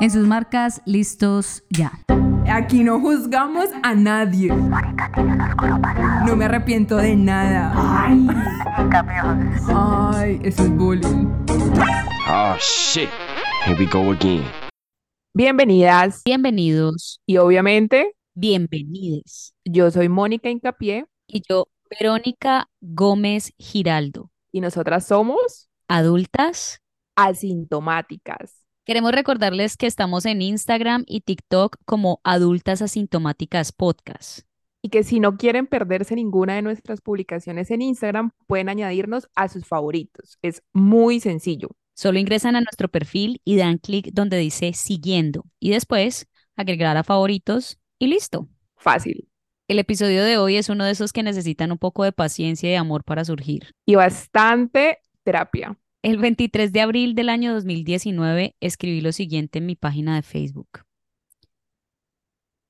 En sus marcas, listos ya. Aquí no juzgamos a nadie. No me arrepiento de nada. Ay, Ay eso es bullying. Oh shit. Here we go again. Bienvenidas Bienvenidos, y obviamente bienvenides. yo soy Mónica Incapié Y yo, Verónica Gómez Giraldo, y nosotras somos adultas. asintomáticas. Queremos recordarles que estamos en Instagram y TikTok como Adultas Asintomáticas Podcast. Y que si no quieren perderse ninguna de nuestras publicaciones en Instagram, pueden añadirnos a sus favoritos. Es muy sencillo. Solo ingresan a nuestro perfil y dan clic donde dice siguiendo y después agregar a favoritos y listo. Fácil. El episodio de hoy es uno de esos que necesitan un poco de paciencia y amor para surgir. Y bastante terapia. El 23 de abril del año 2019 escribí lo siguiente en mi página de Facebook.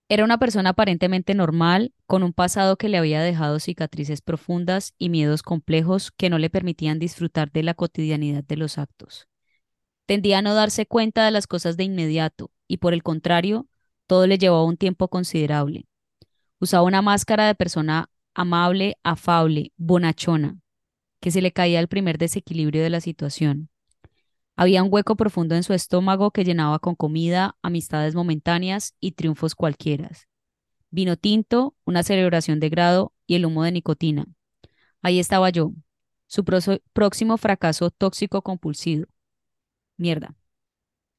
Era una persona aparentemente normal, con un pasado que le había dejado cicatrices profundas y miedos complejos que no le permitían disfrutar de la cotidianidad de los actos. Tendía a no darse cuenta de las cosas de inmediato y por el contrario, todo le llevaba un tiempo considerable. Usaba una máscara de persona amable, afable, bonachona, que se le caía al primer desequilibrio de la situación. Había un hueco profundo en su estómago que llenaba con comida, amistades momentáneas y triunfos cualquiera. Vino tinto, una celebración de grado y el humo de nicotina. Ahí estaba yo, su próximo fracaso tóxico compulsivo. Mierda.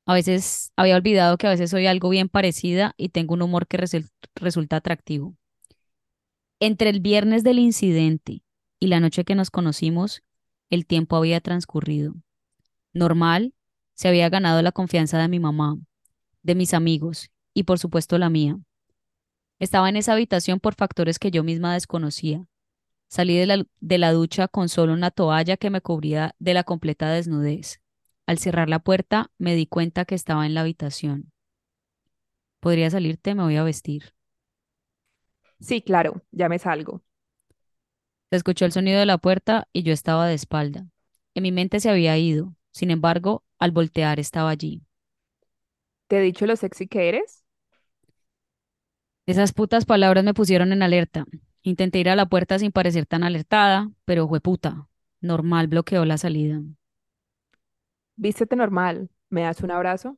A veces había olvidado que a veces soy algo bien parecida y tengo un humor que resul- resulta atractivo. Entre el viernes del incidente y la noche que nos conocimos, el tiempo había transcurrido. Normal, se había ganado la confianza de mi mamá, de mis amigos y por supuesto la mía. Estaba en esa habitación por factores que yo misma desconocía. Salí de la, de la ducha con solo una toalla que me cubría de la completa desnudez. Al cerrar la puerta me di cuenta que estaba en la habitación. ¿Podría salirte? Me voy a vestir. Sí, claro, ya me salgo. Se escuchó el sonido de la puerta y yo estaba de espalda. En mi mente se había ido. Sin embargo, al voltear estaba allí. ¿Te he dicho lo sexy que eres? Esas putas palabras me pusieron en alerta. Intenté ir a la puerta sin parecer tan alertada, pero puta. Normal bloqueó la salida. Vístete normal. ¿Me das un abrazo?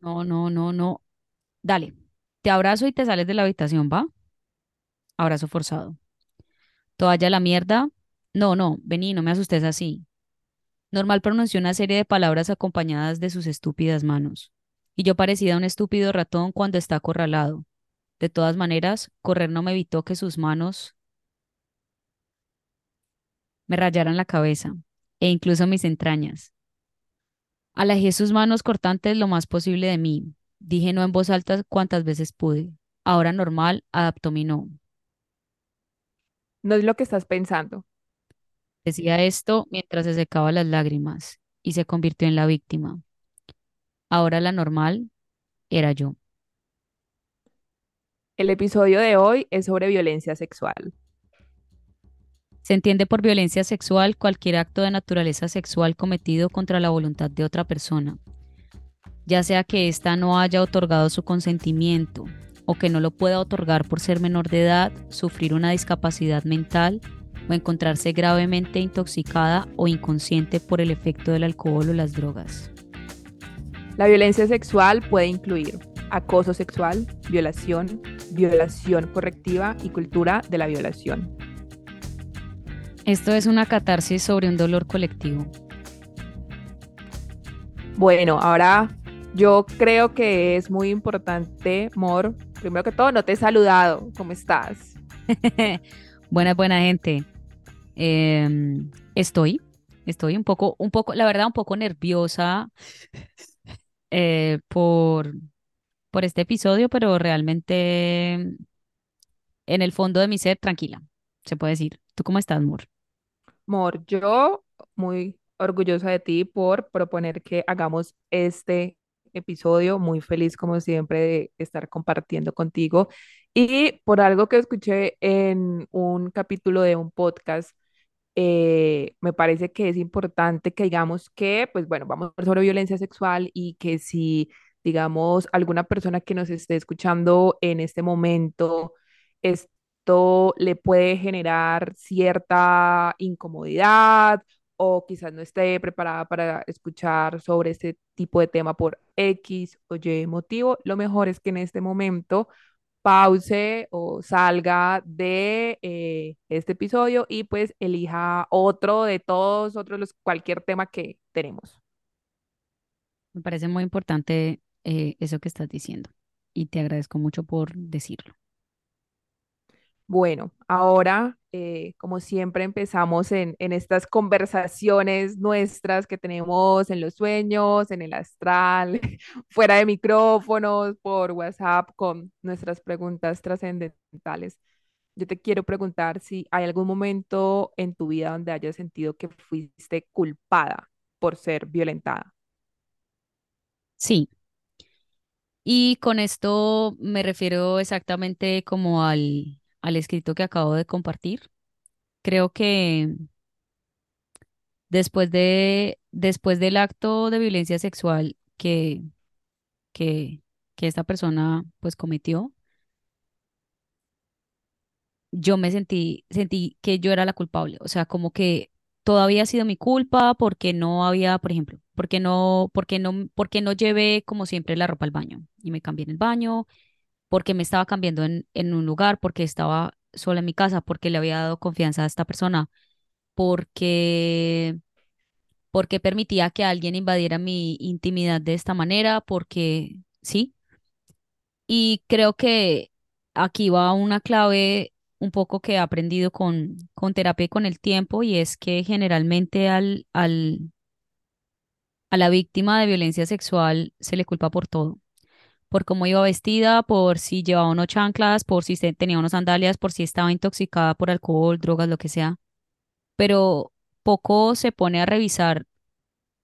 No, no, no, no. Dale, te abrazo y te sales de la habitación, ¿va? Abrazo forzado. Toalla la mierda. No, no, vení, no me asustes así. Normal pronunció una serie de palabras acompañadas de sus estúpidas manos. Y yo parecía un estúpido ratón cuando está acorralado. De todas maneras, correr no me evitó que sus manos me rayaran la cabeza e incluso mis entrañas. Alejé sus manos cortantes lo más posible de mí. Dije no en voz alta cuantas veces pude. Ahora normal adaptó mi no. No es lo que estás pensando. Decía esto mientras se secaba las lágrimas y se convirtió en la víctima. Ahora la normal era yo. El episodio de hoy es sobre violencia sexual. Se entiende por violencia sexual cualquier acto de naturaleza sexual cometido contra la voluntad de otra persona, ya sea que ésta no haya otorgado su consentimiento o que no lo pueda otorgar por ser menor de edad, sufrir una discapacidad mental o encontrarse gravemente intoxicada o inconsciente por el efecto del alcohol o las drogas. La violencia sexual puede incluir acoso sexual, violación, violación correctiva y cultura de la violación. Esto es una catarsis sobre un dolor colectivo. Bueno, ahora yo creo que es muy importante, Mor, primero que todo, no te he saludado. ¿Cómo estás? buena, buena gente. Em, estoy, estoy un poco, un poco, la verdad, un poco nerviosa eh, por, por este episodio, pero realmente en el fondo de mi ser, tranquila, se puede decir. ¿Tú cómo estás, Mor? Mor, yo muy orgullosa de ti por proponer que hagamos este episodio, muy feliz como siempre de estar compartiendo contigo. Y por algo que escuché en un capítulo de un podcast eh, me parece que es importante que digamos que, pues bueno, vamos sobre violencia sexual y que si, digamos, alguna persona que nos esté escuchando en este momento, esto le puede generar cierta incomodidad o quizás no esté preparada para escuchar sobre este tipo de tema por X o Y motivo, lo mejor es que en este momento pause o salga de eh, este episodio y pues elija otro de todos, otros los, cualquier tema que tenemos. Me parece muy importante eh, eso que estás diciendo y te agradezco mucho por decirlo. Bueno, ahora, eh, como siempre, empezamos en, en estas conversaciones nuestras que tenemos en los sueños, en el astral, fuera de micrófonos, por WhatsApp, con nuestras preguntas trascendentales. Yo te quiero preguntar si hay algún momento en tu vida donde hayas sentido que fuiste culpada por ser violentada. Sí, y con esto me refiero exactamente como al, al escrito que acabo de compartir. Creo que después de, después del acto de violencia sexual que, que, que esta persona pues cometió, yo me sentí, sentí que yo era la culpable. O sea, como que todo había sido mi culpa porque no había, por ejemplo, porque no, porque no, porque no llevé como siempre la ropa al baño y me cambié en el baño, porque me estaba cambiando en, en un lugar, porque estaba sola en mi casa, porque le había dado confianza a esta persona, porque, porque permitía que alguien invadiera mi intimidad de esta manera, porque sí. Y creo que aquí va una clave un poco que he aprendido con, con terapia y con el tiempo, y es que generalmente al, al, a la víctima de violencia sexual se le culpa por todo. Por cómo iba vestida, por si llevaba unos chanclas, por si tenía unos sandalias, por si estaba intoxicada por alcohol, drogas, lo que sea. Pero poco se pone a revisar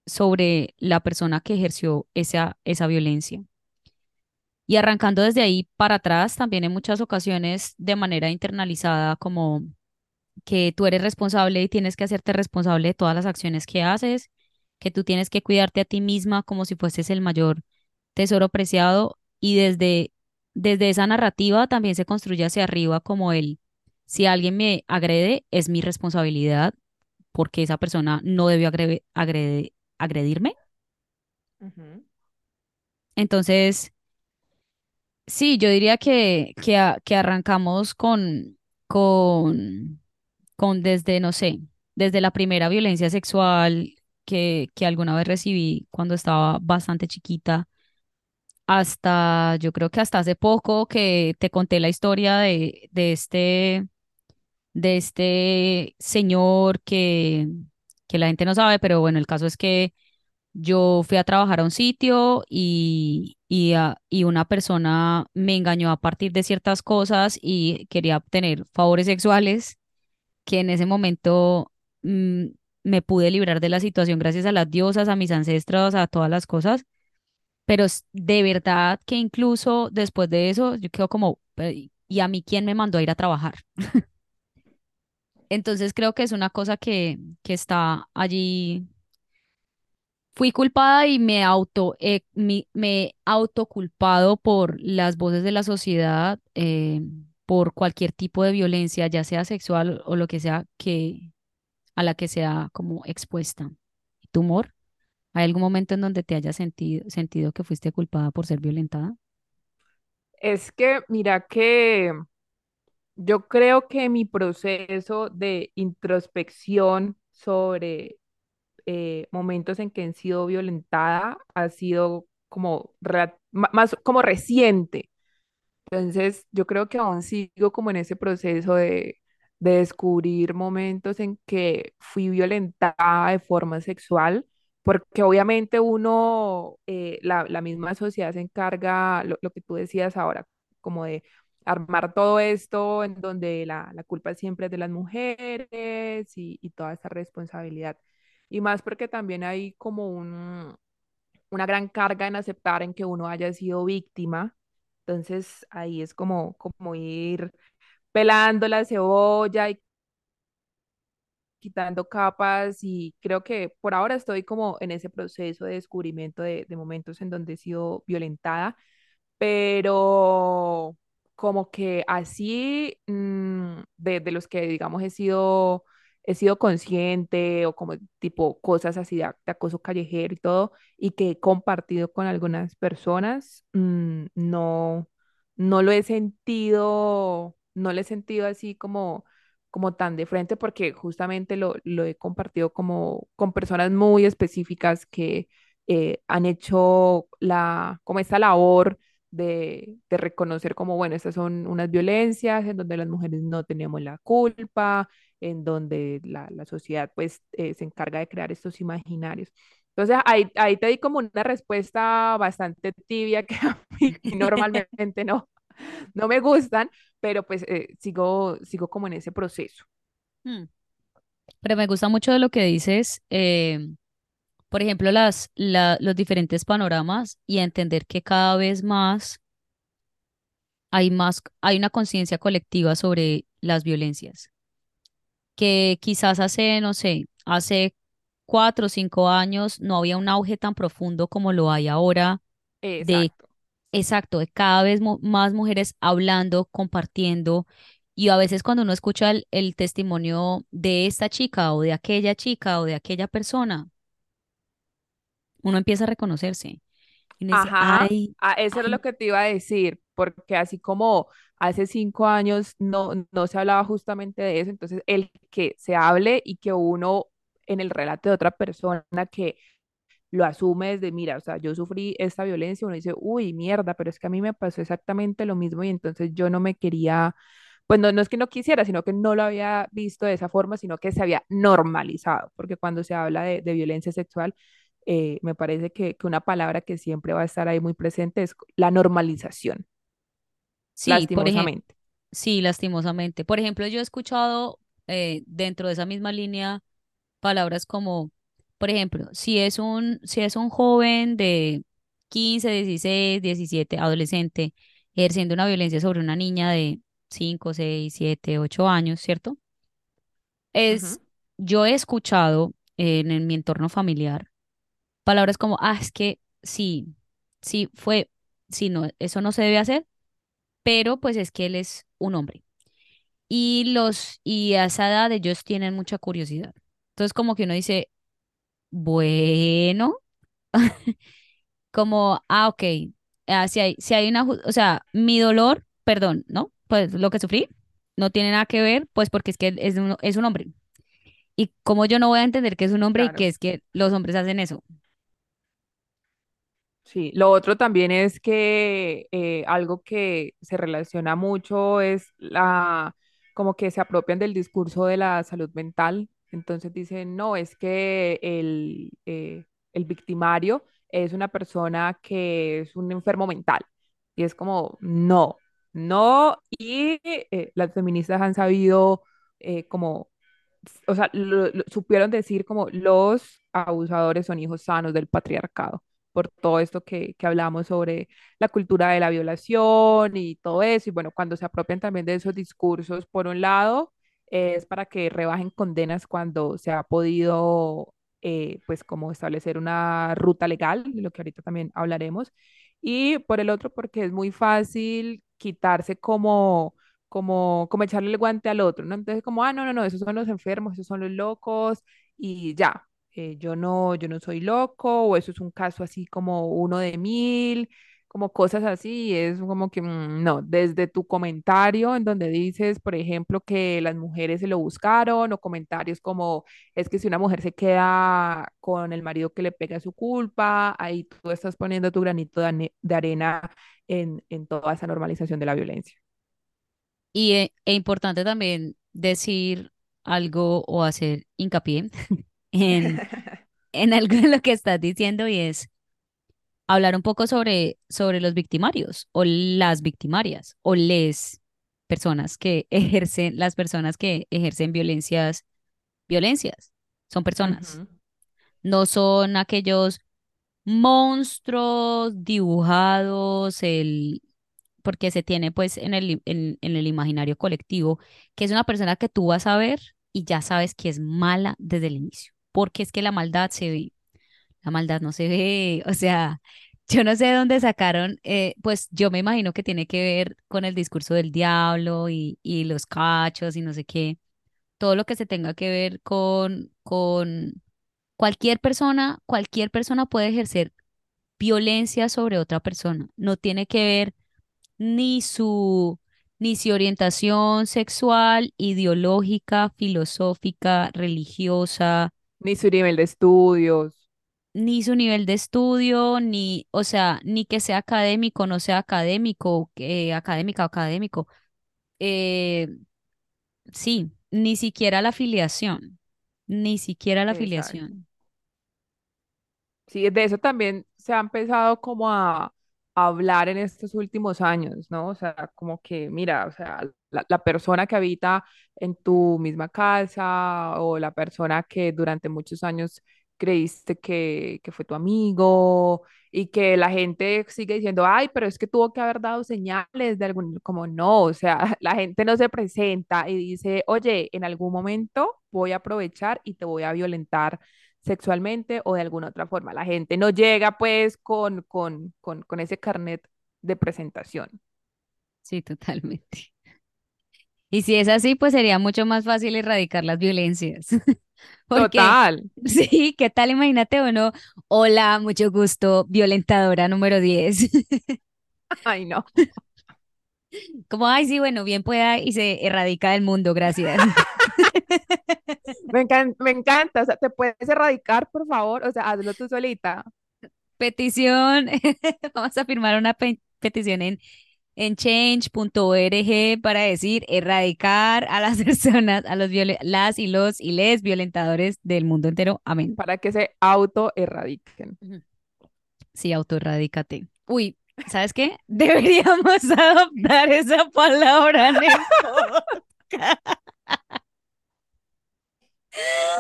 sobre la persona que ejerció esa, esa violencia. Y arrancando desde ahí para atrás, también en muchas ocasiones de manera internalizada, como que tú eres responsable y tienes que hacerte responsable de todas las acciones que haces, que tú tienes que cuidarte a ti misma como si fueses el mayor tesoro preciado y desde, desde esa narrativa también se construye hacia arriba como el, si alguien me agrede, es mi responsabilidad porque esa persona no debió agrede- agrede- agredirme. Entonces, sí, yo diría que, que, que arrancamos con, con con desde, no sé, desde la primera violencia sexual que, que alguna vez recibí cuando estaba bastante chiquita, hasta, yo creo que hasta hace poco que te conté la historia de, de este, de este señor que, que la gente no sabe, pero bueno, el caso es que yo fui a trabajar a un sitio y, y, a- y una persona me engañó a partir de ciertas cosas y quería obtener favores sexuales que en ese momento mm, me pude librar de la situación gracias a las diosas, a mis ancestros, a todas las cosas, pero de verdad que incluso después de eso yo quedo como, "Pero, ¿y a mí quién me mandó a ir a trabajar? Entonces creo que es una cosa que, que está allí. Fui culpada y me auto, eh, mi- me autoculpado por las voces de la sociedad, eh, por cualquier tipo de violencia, ya sea sexual o lo que sea, que, a la que sea como expuesta. ¿Tu humor? ¿Hay algún momento en donde te hayas sentido, sentido que fuiste culpada por ser violentada? Es que, mira que yo creo que mi proceso de introspección sobre eh, momentos en que he sido violentada ha sido como más como reciente. Entonces, yo creo que aún sigo como en ese proceso de, de descubrir momentos en que fui violentada de forma sexual, porque obviamente uno, eh, la, la misma sociedad se encarga, lo, lo que tú decías ahora, como de armar todo esto en donde la, la culpa siempre es de las mujeres y, y toda esa responsabilidad. Y más porque también hay como un, una gran carga en aceptar en que uno haya sido víctima. Entonces ahí es como, como ir pelando la cebolla y quitando capas y creo que por ahora estoy como en ese proceso de descubrimiento de, momentos en donde he sido violentada, pero como que así mm, de, los que digamos he sido, he sido consciente o como tipo cosas así de, de acoso callejero y todo y que he compartido con algunas personas, mm, no, no lo he sentido, no lo he sentido así como como tan de frente porque justamente lo, lo he compartido como con personas muy específicas que eh, han hecho la, como esta labor de, de reconocer como, bueno, estas son unas violencias en donde las mujeres no tenemos la culpa, en donde la, la sociedad pues eh, se encarga de crear estos imaginarios. Entonces ahí, ahí te di como una respuesta bastante tibia que a mí normalmente no, no me gustan, pero pues eh, sigo, sigo como en ese proceso. Mm. Pero me gusta mucho de lo que dices, eh, por ejemplo, las, la- los diferentes panoramas y entender que cada vez más hay más, hay una conciencia colectiva sobre las violencias, que quizás hace, no sé, hace cuatro o cinco años no había un auge tan profundo como lo hay ahora de Exacto. De cada vez más mujeres hablando, compartiendo, y a veces cuando uno escucha el, el testimonio de esta chica o de aquella chica o de aquella persona, uno empieza a reconocerse y uno dice, Ajá, ay, a- eso era lo que te iba a decir, porque así como hace cinco años no, no se hablaba justamente de eso, entonces el que se hable y que uno en el relato de otra persona que lo asume desde, mira, o sea, yo sufrí esta violencia, uno dice, uy, mierda, pero es que a mí me pasó exactamente lo mismo y entonces yo no me quería, pues no, no es que no quisiera, sino que no lo había visto de esa forma, sino que se había normalizado, porque cuando se habla de, de violencia sexual, eh, me parece que, que una palabra que siempre va a estar ahí muy presente es la normalización, sí, por lastimosamente. sí, lastimosamente. Por ejemplo, yo he escuchado eh, dentro de esa misma línea palabras como, por ejemplo, si es un, si es un joven de 15 16 17 adolescente, ejerciendo una violencia sobre una niña de 5 6 7 8 años, ¿cierto? Es, yo he escuchado en, en mi entorno familiar palabras como, ah, es que sí, sí fue, sí, no, eso no se debe hacer, pero pues es que él es un hombre. Y los, y a esa edad ellos tienen mucha curiosidad. Entonces como que uno dice, bueno, como, ah, ok, ah, si hay, si hay una, o sea, mi dolor, perdón, ¿no? Pues lo que sufrí no tiene nada que ver, pues porque es que es un, es un hombre. Y como yo no voy a entender que es un hombre y que es que los hombres hacen eso. Sí, lo otro también es que eh, algo que se relaciona mucho es la, como que se apropian del discurso de la salud mental. Entonces dicen, no, es que el, eh, el victimario es una persona que es un enfermo mental. Y es como, no, no. Y eh, las feministas han sabido eh, como o sea, lo- lo- supieron decir como los abusadores son hijos sanos del patriarcado, por todo esto que, que hablamos sobre la cultura de la violación y todo eso. Y bueno, cuando se apropian también de esos discursos, por un lado, es para que rebajen condenas cuando se ha podido, eh, pues, como establecer una ruta legal, de lo que ahorita también hablaremos. Y por el otro, porque es muy fácil quitarse como como, como echarle el guante al otro, ¿no? Entonces, como, ah, no, no, no, esos son los enfermos, esos son los locos, y ya, eh, yo no, yo no soy loco, o eso es un caso así como uno de mil, como cosas así, es como que, mm, no, desde tu comentario en donde dices, por ejemplo, que las mujeres se lo buscaron, o comentarios como, es que si una mujer se queda con el marido que le pega su culpa, ahí tú estás poniendo tu granito de, de arena en, en toda esa normalización de la violencia. Y e, e importante también decir algo o hacer hincapié en, en algo de lo que estás diciendo y es hablar un poco sobre, sobre los victimarios o las victimarias o les personas que ejercen, las personas que ejercen violencias, violencias. Son personas, no son aquellos monstruos dibujados, el, porque se tiene pues en el, en, en el imaginario colectivo, que es una persona que tú vas a ver y ya sabes que es mala desde el inicio, porque es que la maldad se ve, la maldad no se ve, o sea, yo no sé de dónde sacaron, eh, pues yo me imagino que tiene que ver con el discurso del diablo y, y los cachos y no sé qué, todo lo que se tenga que ver con, con cualquier persona, cualquier persona puede ejercer violencia sobre otra persona, no tiene que ver ni su ni su orientación sexual, ideológica, filosófica, religiosa, Ni su nivel de estudios. Ni su nivel de estudio, ni, o sea, ni que sea académico, no sea académico, eh, académica o académico. Eh, sí, ni siquiera la afiliación, ni siquiera la Exacto. afiliación. Sí, de eso también se ha empezado como a, a hablar en estos últimos años, ¿no? O sea, como que, mira, o sea, la, la persona que habita en tu misma casa o la persona que durante muchos años creíste que, que fue tu amigo y que la gente sigue diciendo, ay, pero es que tuvo que haber dado señales de algún, como no, o sea, la gente no se presenta y dice, oye, en algún momento voy a aprovechar y te voy a violentar sexualmente o de alguna otra forma. La gente no llega pues con, con, con, con ese carnet de presentación. Sí, totalmente. Y si es así, pues sería mucho más fácil erradicar las violencias. Porque, Total. sí, ¿qué tal? Imagínate uno, hola, mucho gusto, violentadora número 10. Ay, no. Como, ay, sí, bueno, bien pueda y se erradica del mundo, gracias. Me encan- me encanta. O sea, ¿te puedes erradicar, por favor? O sea, hazlo tú solita. Petición, vamos a firmar una pe- petición en, en change.org para decir erradicar a las personas, a los las y los y les violentadores del mundo entero. Amén. para que se auto-erradiquen. Sí, autoerradícate. Uy, ¿sabes qué? Deberíamos adoptar esa palabra, Neko.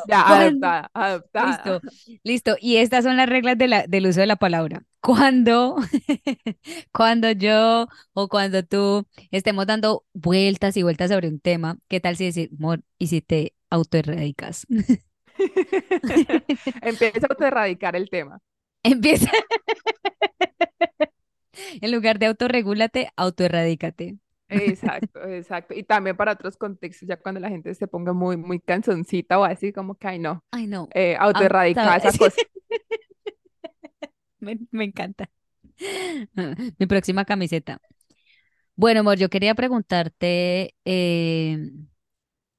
Ya, Cuando, adoptada, adoptada. listo, listo. Y estas son las reglas de la, del uso de la palabra. Cuando, cuando yo o cuando tú estemos dando vueltas y vueltas sobre un tema, ¿qué tal si decir, amor, y si te autoerradicas? Empieza a auto-erradicar el tema. Empieza, en lugar de autorregúlate, autoerradícate. Exacto, exacto. Y también para otros contextos, ya cuando la gente se ponga muy, muy cansoncita o así, como que, ay, no, Ay, no. eh, autoerradicar esa cosa. Me, me encanta. Mi próxima camiseta. Bueno, amor, yo quería preguntarte, eh,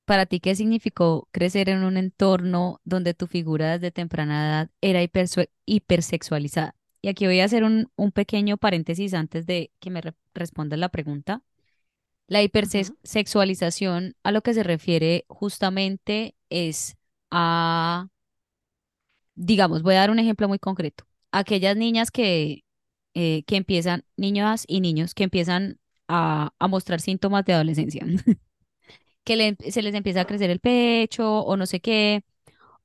¿para ti qué significó crecer en un entorno donde tu figura desde temprana edad era hipersexualizada? Y aquí voy a hacer un, un pequeño paréntesis antes de que me re- respondas la pregunta. La hipersexualización a lo que se refiere justamente es a digamos, voy a dar un ejemplo muy concreto. Aquellas niñas que, eh, que empiezan, niñas y niños que empiezan a, a mostrar síntomas de adolescencia, que le- se les empieza a crecer el pecho o no sé qué,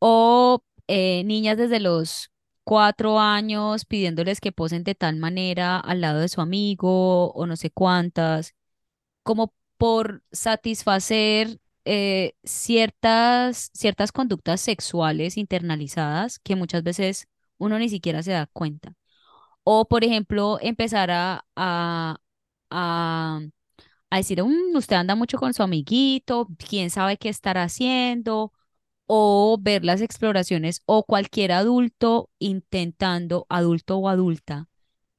o eh, niñas desde los cuatro años pidiéndoles que posen de tal manera al lado de su amigo o no sé cuántas como por satisfacer eh, ciertas, ciertas conductas sexuales internalizadas que muchas veces uno ni siquiera se da cuenta. O, por ejemplo, empezar a, a, a, decir, "Mm, usted anda mucho con su amiguito, quién sabe qué estará haciendo, o ver las exploraciones, o cualquier adulto intentando, adulto o adulta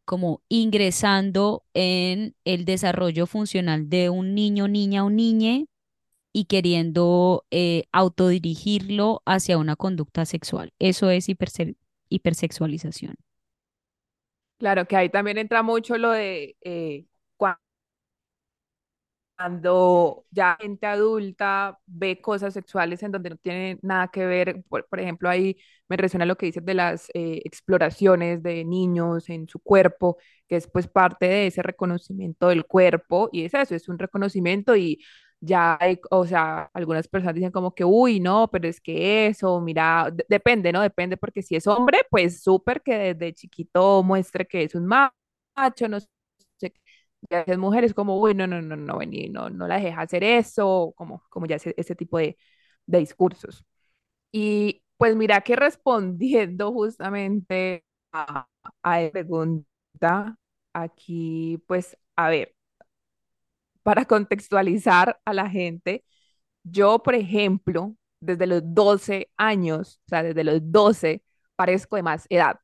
como ingresando en el desarrollo funcional de un niño, niña o niñe y queriendo eh, autodirigirlo hacia una conducta sexual. Eso es hiperse- hipersexualización. Claro que ahí también entra mucho lo de eh, cuando ya gente adulta ve cosas sexuales en donde no tiene nada que ver, por, por ejemplo, ahí me resuena lo que dices de las eh, exploraciones de niños en su cuerpo, que es pues parte de ese reconocimiento del cuerpo, y es eso, es un reconocimiento y ya hay, o sea, algunas personas dicen como que, uy, no, pero es que eso, mira, de- depende, ¿no? Depende, porque si es hombre, pues súper que desde chiquito muestre que es un macho, no sé y a veces mujeres como, uy, no, no, no, no, vení, no, no la dejes hacer eso, como, como ya ese, ese tipo de, de discursos. Y pues mira que respondiendo justamente a, a pregunta, aquí pues a ver, para contextualizar a la gente, yo por ejemplo, desde los 12 años, o sea, desde los 12, parezco de más edad.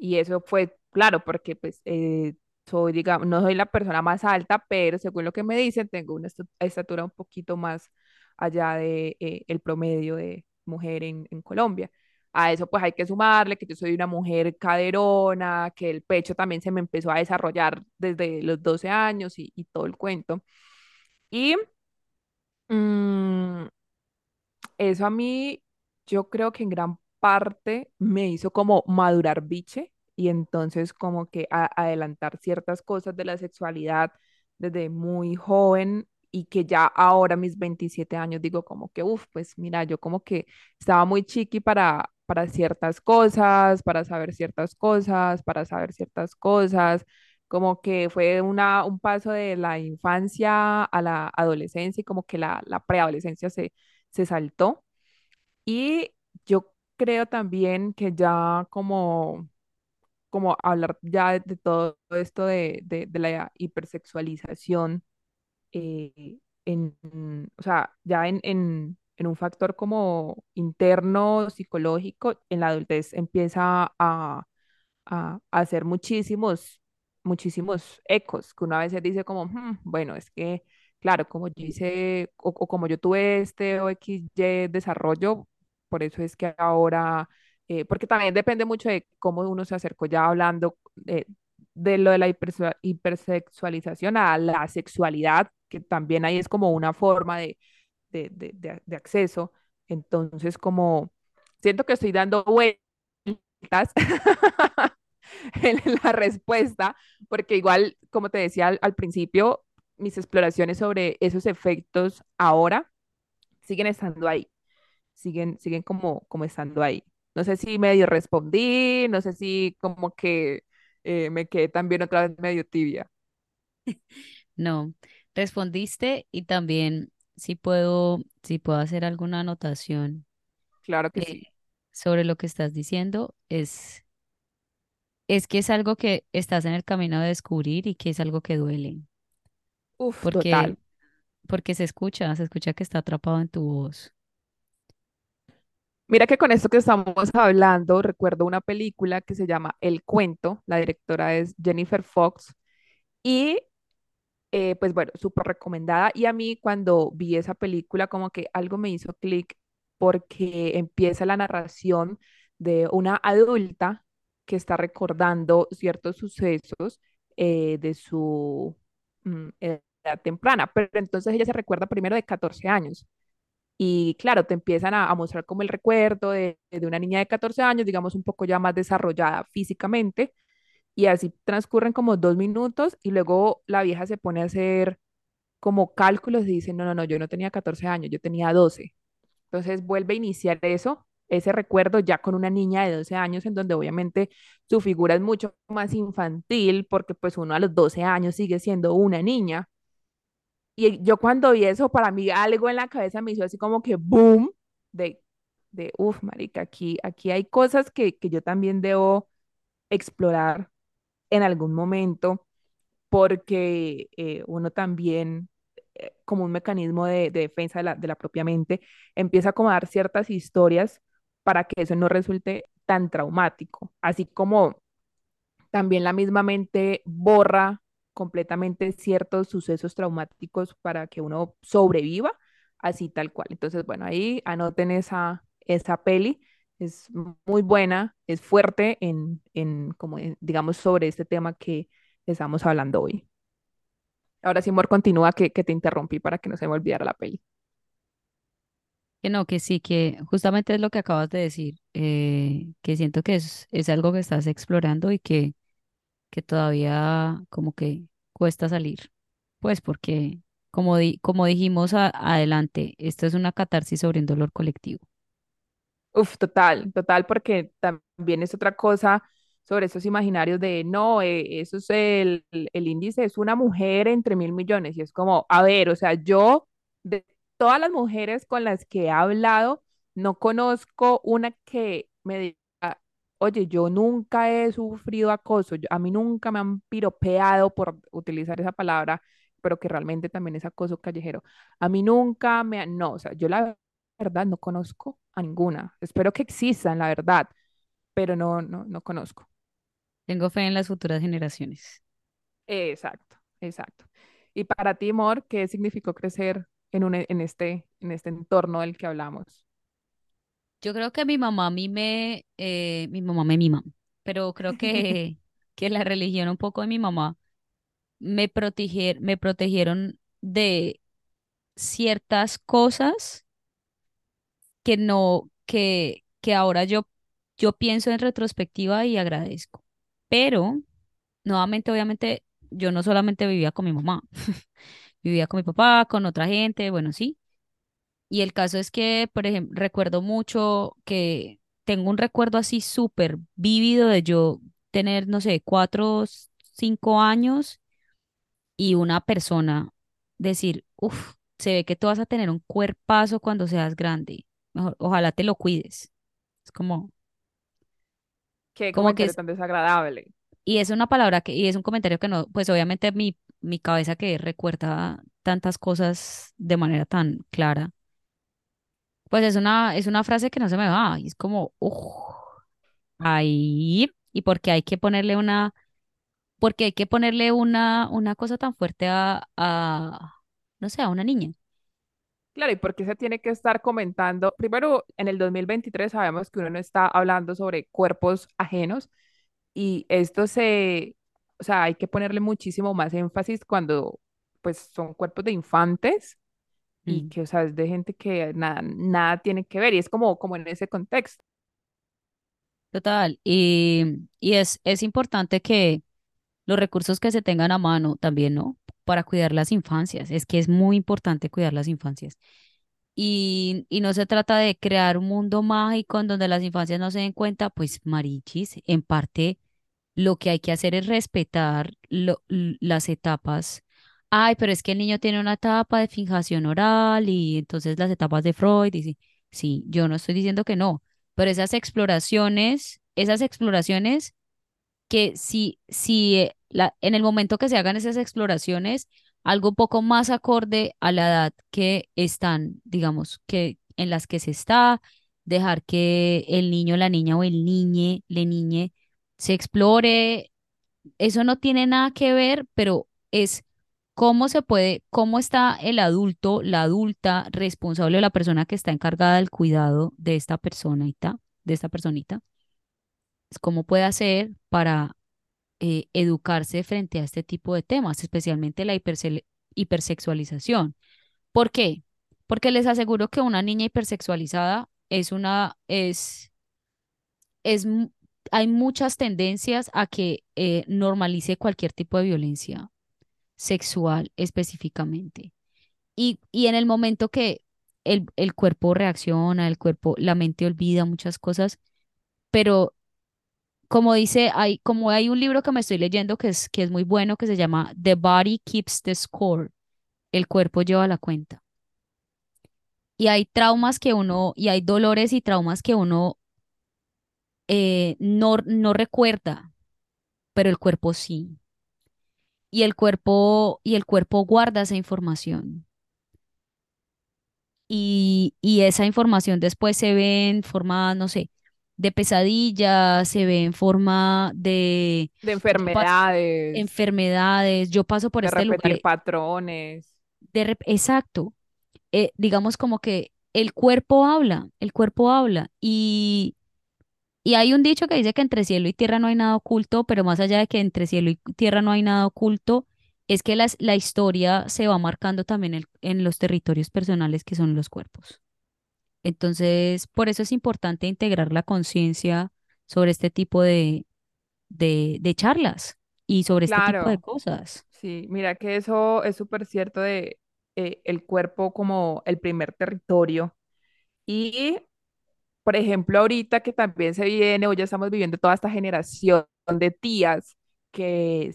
Y eso fue claro, porque pues eh, soy, digamos, no soy la persona más alta, pero según lo que me dicen, tengo una estatura un poquito más allá de eh, el promedio de mujer en, en Colombia. A eso pues hay que sumarle que yo soy una mujer caderona, que el pecho también se me empezó a desarrollar desde los 12 años y, y todo el cuento. Y mm, eso a mí, yo creo que en gran parte me hizo como madurar biche y entonces como que a- adelantar ciertas cosas de la sexualidad desde muy joven y que ya ahora mis 27 años digo como que, uff, pues mira, yo como que estaba muy chiqui para, para ciertas cosas, para saber ciertas cosas, para saber ciertas cosas. Como que fue una, un paso de la infancia a la adolescencia y como que la, la preadolescencia se, se saltó. Y yo creo también que ya como, como hablar ya de, todo esto de, de, de la hipersexualización, eh, en, o sea, ya en, en, en un factor como interno, psicológico, en la adultez empieza a, a, a hacer muchísimos, muchísimos ecos, que una vez se dice como, "Hmm, bueno, es que, claro, como yo hice, o, o como yo tuve este o x y desarrollo, por eso es que ahora, eh, porque también depende mucho de cómo uno se acercó ya hablando eh, de lo de la hiperse- hipersexualización a la sexualidad, que también ahí es como una forma de, de, de, de de acceso. Entonces, como siento que estoy dando vueltas en la respuesta, porque igual, como te decía al, al principio, mis exploraciones sobre esos efectos ahora siguen estando ahí, siguen, siguen como, como estando ahí. No sé si medio respondí, no sé si como que eh, me quedé también otra vez medio tibia. No, respondiste y también si puedo, si puedo hacer alguna anotación Claro que eh, sí. sobre lo que estás diciendo, es, es que es algo que estás en el camino de descubrir y que es algo que duele, Uf, porque, total. porque se escucha, se escucha que está atrapado en tu voz. Mira que con esto que estamos hablando, recuerdo una película que se llama El Cuento, la directora es Jennifer Fox, y eh, pues bueno, súper recomendada. Y a mí cuando vi esa película, como que algo me hizo clic porque empieza la narración de una adulta que está recordando ciertos sucesos eh, de su mm, edad temprana, pero entonces ella se recuerda primero de 14 años. Y claro, te empiezan a, mostrar como el recuerdo de, de una niña de 14 años, digamos un poco ya más desarrollada físicamente, y así transcurren como dos minutos y luego la vieja se pone a hacer como cálculos y dice, no, no, no, yo no tenía 14 años, yo tenía doce Entonces vuelve a iniciar eso, ese recuerdo ya con una niña de 12 años en donde obviamente su figura es mucho más infantil porque pues uno a los 12 años sigue siendo una niña. Y yo cuando vi eso, para mí algo en la cabeza me hizo así como que boom, de, de uff, marica, aquí, aquí hay cosas que, que yo también debo explorar en algún momento porque eh, uno también, eh, como un mecanismo de, de defensa de la, de la propia mente, empieza a acomodar ciertas historias para que eso no resulte tan traumático, así como también la misma mente borra completamente ciertos sucesos traumáticos para que uno sobreviva, así tal cual. Entonces, bueno, ahí anoten esa, esa peli. Es muy buena, es fuerte en, en como digamos, sobre este tema que estamos hablando hoy. Ahora sí, Mor, continúa que, que te interrumpí para que no se me olvidara la peli. Que no, que sí, que justamente es lo que acabas de decir, eh, que siento que es, es algo que estás explorando y que, que todavía como que cuesta salir. Pues porque, como, di- como dijimos adelante, esto es una catarsis sobre un dolor colectivo. Uf, total, total, porque también es otra cosa sobre esos imaginarios de, no, eh, eso es el, el, índice, es una mujer entre mil millones, y es como, a ver, o sea, yo de todas las mujeres con las que he hablado, no conozco una que me oye, yo nunca he sufrido acoso, yo- a mí nunca me han piropeado por utilizar esa palabra, pero que realmente también es acoso callejero. A mí nunca me han, no, o sea, yo la verdad no conozco a ninguna. Espero que existan, la verdad, pero no, no, no conozco. Tengo fe en las futuras generaciones. Exacto, exacto. Y para ti, Mor, ¿qué significó crecer en un, en este, en este entorno del que hablamos? Yo creo que mi mamá a mí me, eh, mi mamá me mima, pero creo que, que la religión un poco de mi mamá me protegier- me protegieron de ciertas cosas que no, que, que ahora yo, yo pienso en retrospectiva y agradezco. Pero, nuevamente, obviamente, yo no solamente vivía con mi mamá, vivía con mi papá, con otra gente, bueno, sí. Y el caso es que, por ejemplo, recuerdo mucho que tengo un recuerdo así súper vívido de yo tener, no sé, cuatro, cinco años y una persona decir, uff, se ve que tú vas a tener un cuerpazo cuando seas grande. Mejor, ojalá te lo cuides. Es como, Qué como que es, tan desagradable. y es una palabra que, y es un comentario que no, pues obviamente mi, mi cabeza que recuerda tantas cosas de manera tan clara, pues es una, es una frase que no se me va, y es como, uff, ahí, y porque hay que ponerle una, porque hay que ponerle una, una cosa tan fuerte a, a, no sé, a una niña. Claro, ¿y por qué se tiene que estar comentando? Primero, en el 2023 sabemos que uno no está hablando sobre cuerpos ajenos y esto se, o sea, hay que ponerle muchísimo más énfasis cuando pues son cuerpos de infantes y Mm. que, o sea, es de gente que nada, nada tiene que ver y es como, como en ese contexto. Total, y, y es, es importante que los recursos que se tengan a mano también, ¿no? Para cuidar las infancias. Es que es muy importante cuidar las infancias. Y, y no se trata de crear un mundo mágico en donde las infancias no se den cuenta, pues marichis, en parte lo que hay que hacer es respetar lo- las etapas. Ay, pero es que el niño tiene una etapa de fijación oral y entonces las etapas de Freud. Y sí, sí, yo no estoy diciendo que no, pero esas exploraciones, esas exploraciones que si, si eh, la, en el momento que se hagan esas exploraciones, algo un poco más acorde a la edad que están, digamos, que en las que se está, dejar que el niño, la niña o el niñe, le niñe, se explore. Eso no tiene nada que ver, pero es cómo se puede, cómo está el adulto, la adulta responsable o la persona que está encargada del cuidado de esta personita, de esta personita, es cómo puede hacer para eh, educarse frente a este tipo de temas, especialmente la hipersexualización. ¿Por qué? Porque les aseguro que una niña hipersexualizada es una, es, es, hay muchas tendencias a que eh, normalice cualquier tipo de violencia sexual específicamente. Y, y en el momento que el, el cuerpo reacciona, el cuerpo, la mente olvida muchas cosas, pero como dice, hay, como hay un libro que me estoy leyendo que es, que es muy bueno, que se llama The Body Keeps the Score, el cuerpo lleva la cuenta. Y hay traumas que uno, y hay dolores y traumas que uno eh, no, no recuerda, pero el cuerpo sí. Y el cuerpo, y el cuerpo guarda esa información. Y, y esa información después se ve en forma, no sé, de pesadilla, se ve en forma de De yo paso enfermedades, enfermedades, yo paso por de este lugar, repetir eh, patrones. de rep- exacto, eh, digamos como que el cuerpo habla, el cuerpo habla y, y hay un dicho que dice que entre cielo y tierra no hay nada oculto, pero más allá de que entre cielo y tierra no hay nada oculto, es que las- la historia se va marcando también el- en los territorios personales que son los cuerpos. Entonces, por eso es importante integrar la conciencia sobre este tipo de, de, de charlas y sobre este tipo de cosas. sí, mira que eso es súper cierto de eh, el cuerpo como el primer territorio. Y por ejemplo, ahorita que también se viene, o ya estamos viviendo toda esta generación de tías que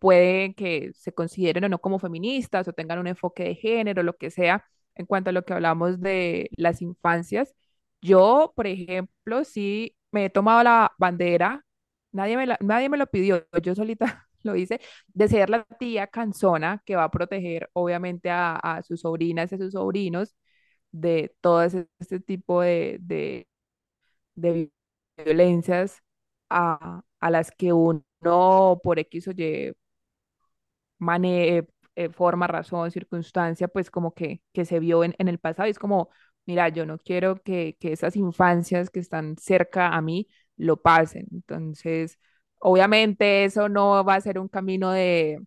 pueden que se consideren o no como feministas o tengan un enfoque de género, lo que sea, en cuanto a lo que hablamos de las infancias. Yo, por ejemplo, sí me he tomado la bandera, nadie me, nadie me lo pidió, yo solita lo hice, de ser la tía canzona que va a proteger obviamente a, a sus sobrinas y a sus sobrinos de todo este tipo de, de, de vi- violencias a, a las que uno por X o Y mane eh, forma, razón, circunstancia, pues como que, que se vio en, en el pasado. Y es como, mira, yo no quiero que, que esas infancias que están cerca a mí lo pasen. Entonces, obviamente eso no va a ser un camino de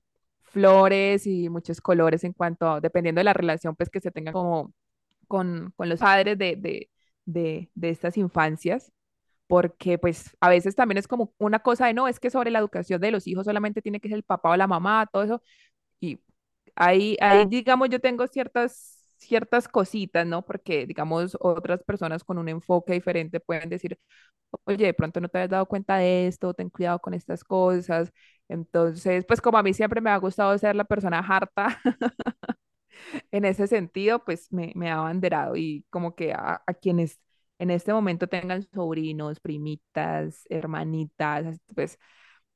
flores y muchos colores en cuanto dependiendo de la relación pues que se tenga como con, con los padres de, de, de, de estas infancias porque pues a veces también es como una cosa de no, es que sobre la educación de los hijos solamente tiene que ser el papá o la mamá, todo eso, y ahí, ahí digamos, yo tengo ciertas, ciertas cositas, ¿no? Porque, digamos, otras personas con un enfoque diferente pueden decir, oye, de pronto no te has dado cuenta de esto, ten cuidado con estas cosas. Entonces, pues como a mí siempre me ha gustado ser la persona harta en ese sentido, pues me, me ha abanderado y como que a, quienes en este momento tengan sobrinos, primitas, hermanitas, pues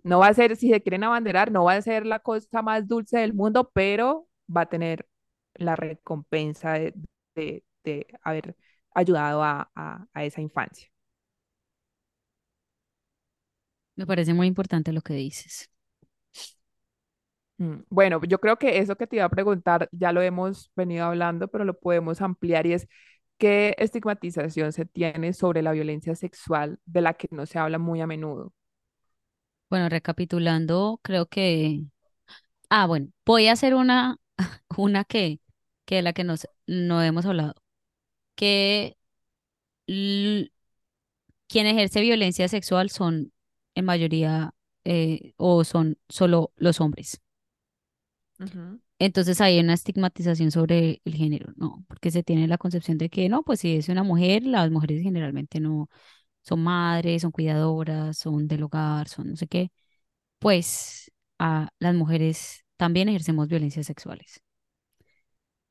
no va a ser, si se quieren abanderar, no va a ser la cosa más dulce del mundo, pero va a tener la recompensa de, de, de haber ayudado a, a, a esa infancia. Me parece muy importante lo que dices. Mm, Bueno, yo creo que eso que te iba a preguntar ya lo hemos venido hablando, pero lo podemos ampliar y es qué estigmatización se tiene sobre la violencia sexual de la que no se habla muy a menudo. Bueno, recapitulando, creo que, ah, bueno, voy a hacer una, una que, que de la que no hemos hablado, que quien ejerce violencia sexual son en mayoría eh, o son solo los hombres. Entonces hay una estigmatización sobre el género, ¿no? Porque se tiene la concepción de que no, pues si es una mujer, las mujeres generalmente no son madres, son cuidadoras, son del hogar, son no sé qué. Pues a las mujeres también ejercemos violencias sexuales.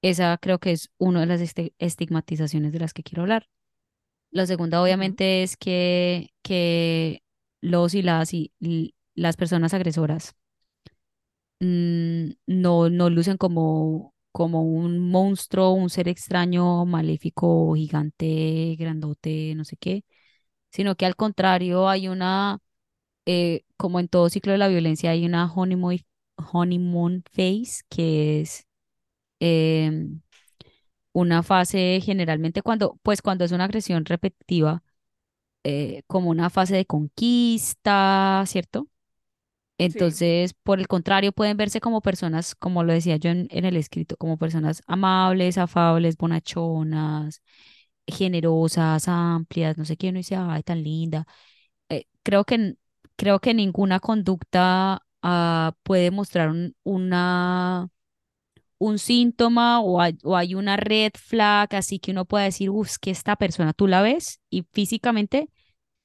Esa creo que es una de las este- estigmatizaciones de las que quiero hablar. La segunda, obviamente, es que, que los y las y las personas agresoras mm, no, no lucen como, como un monstruo, un ser extraño, maléfico, gigante, grandote, no sé qué, sino que al contrario hay una, eh, como en todo ciclo de la violencia, hay una honeymoon, honeymoon phase, que es em, una fase generalmente cuando, pues cuando es una agresión repetitiva, eh, como una fase de conquista, ¿cierto? Entonces, por el contrario, pueden verse como personas, como lo decía yo en, en el escrito, como personas amables, afables, bonachonas, generosas, amplias, no sé qué, uno dice, ay, tan linda. Eh, creo que, creo que ninguna conducta ah, puede mostrar un, una, un síntoma o hay, o hay una red flag, así que uno puede decir, uff, que esta persona tú la ves y físicamente,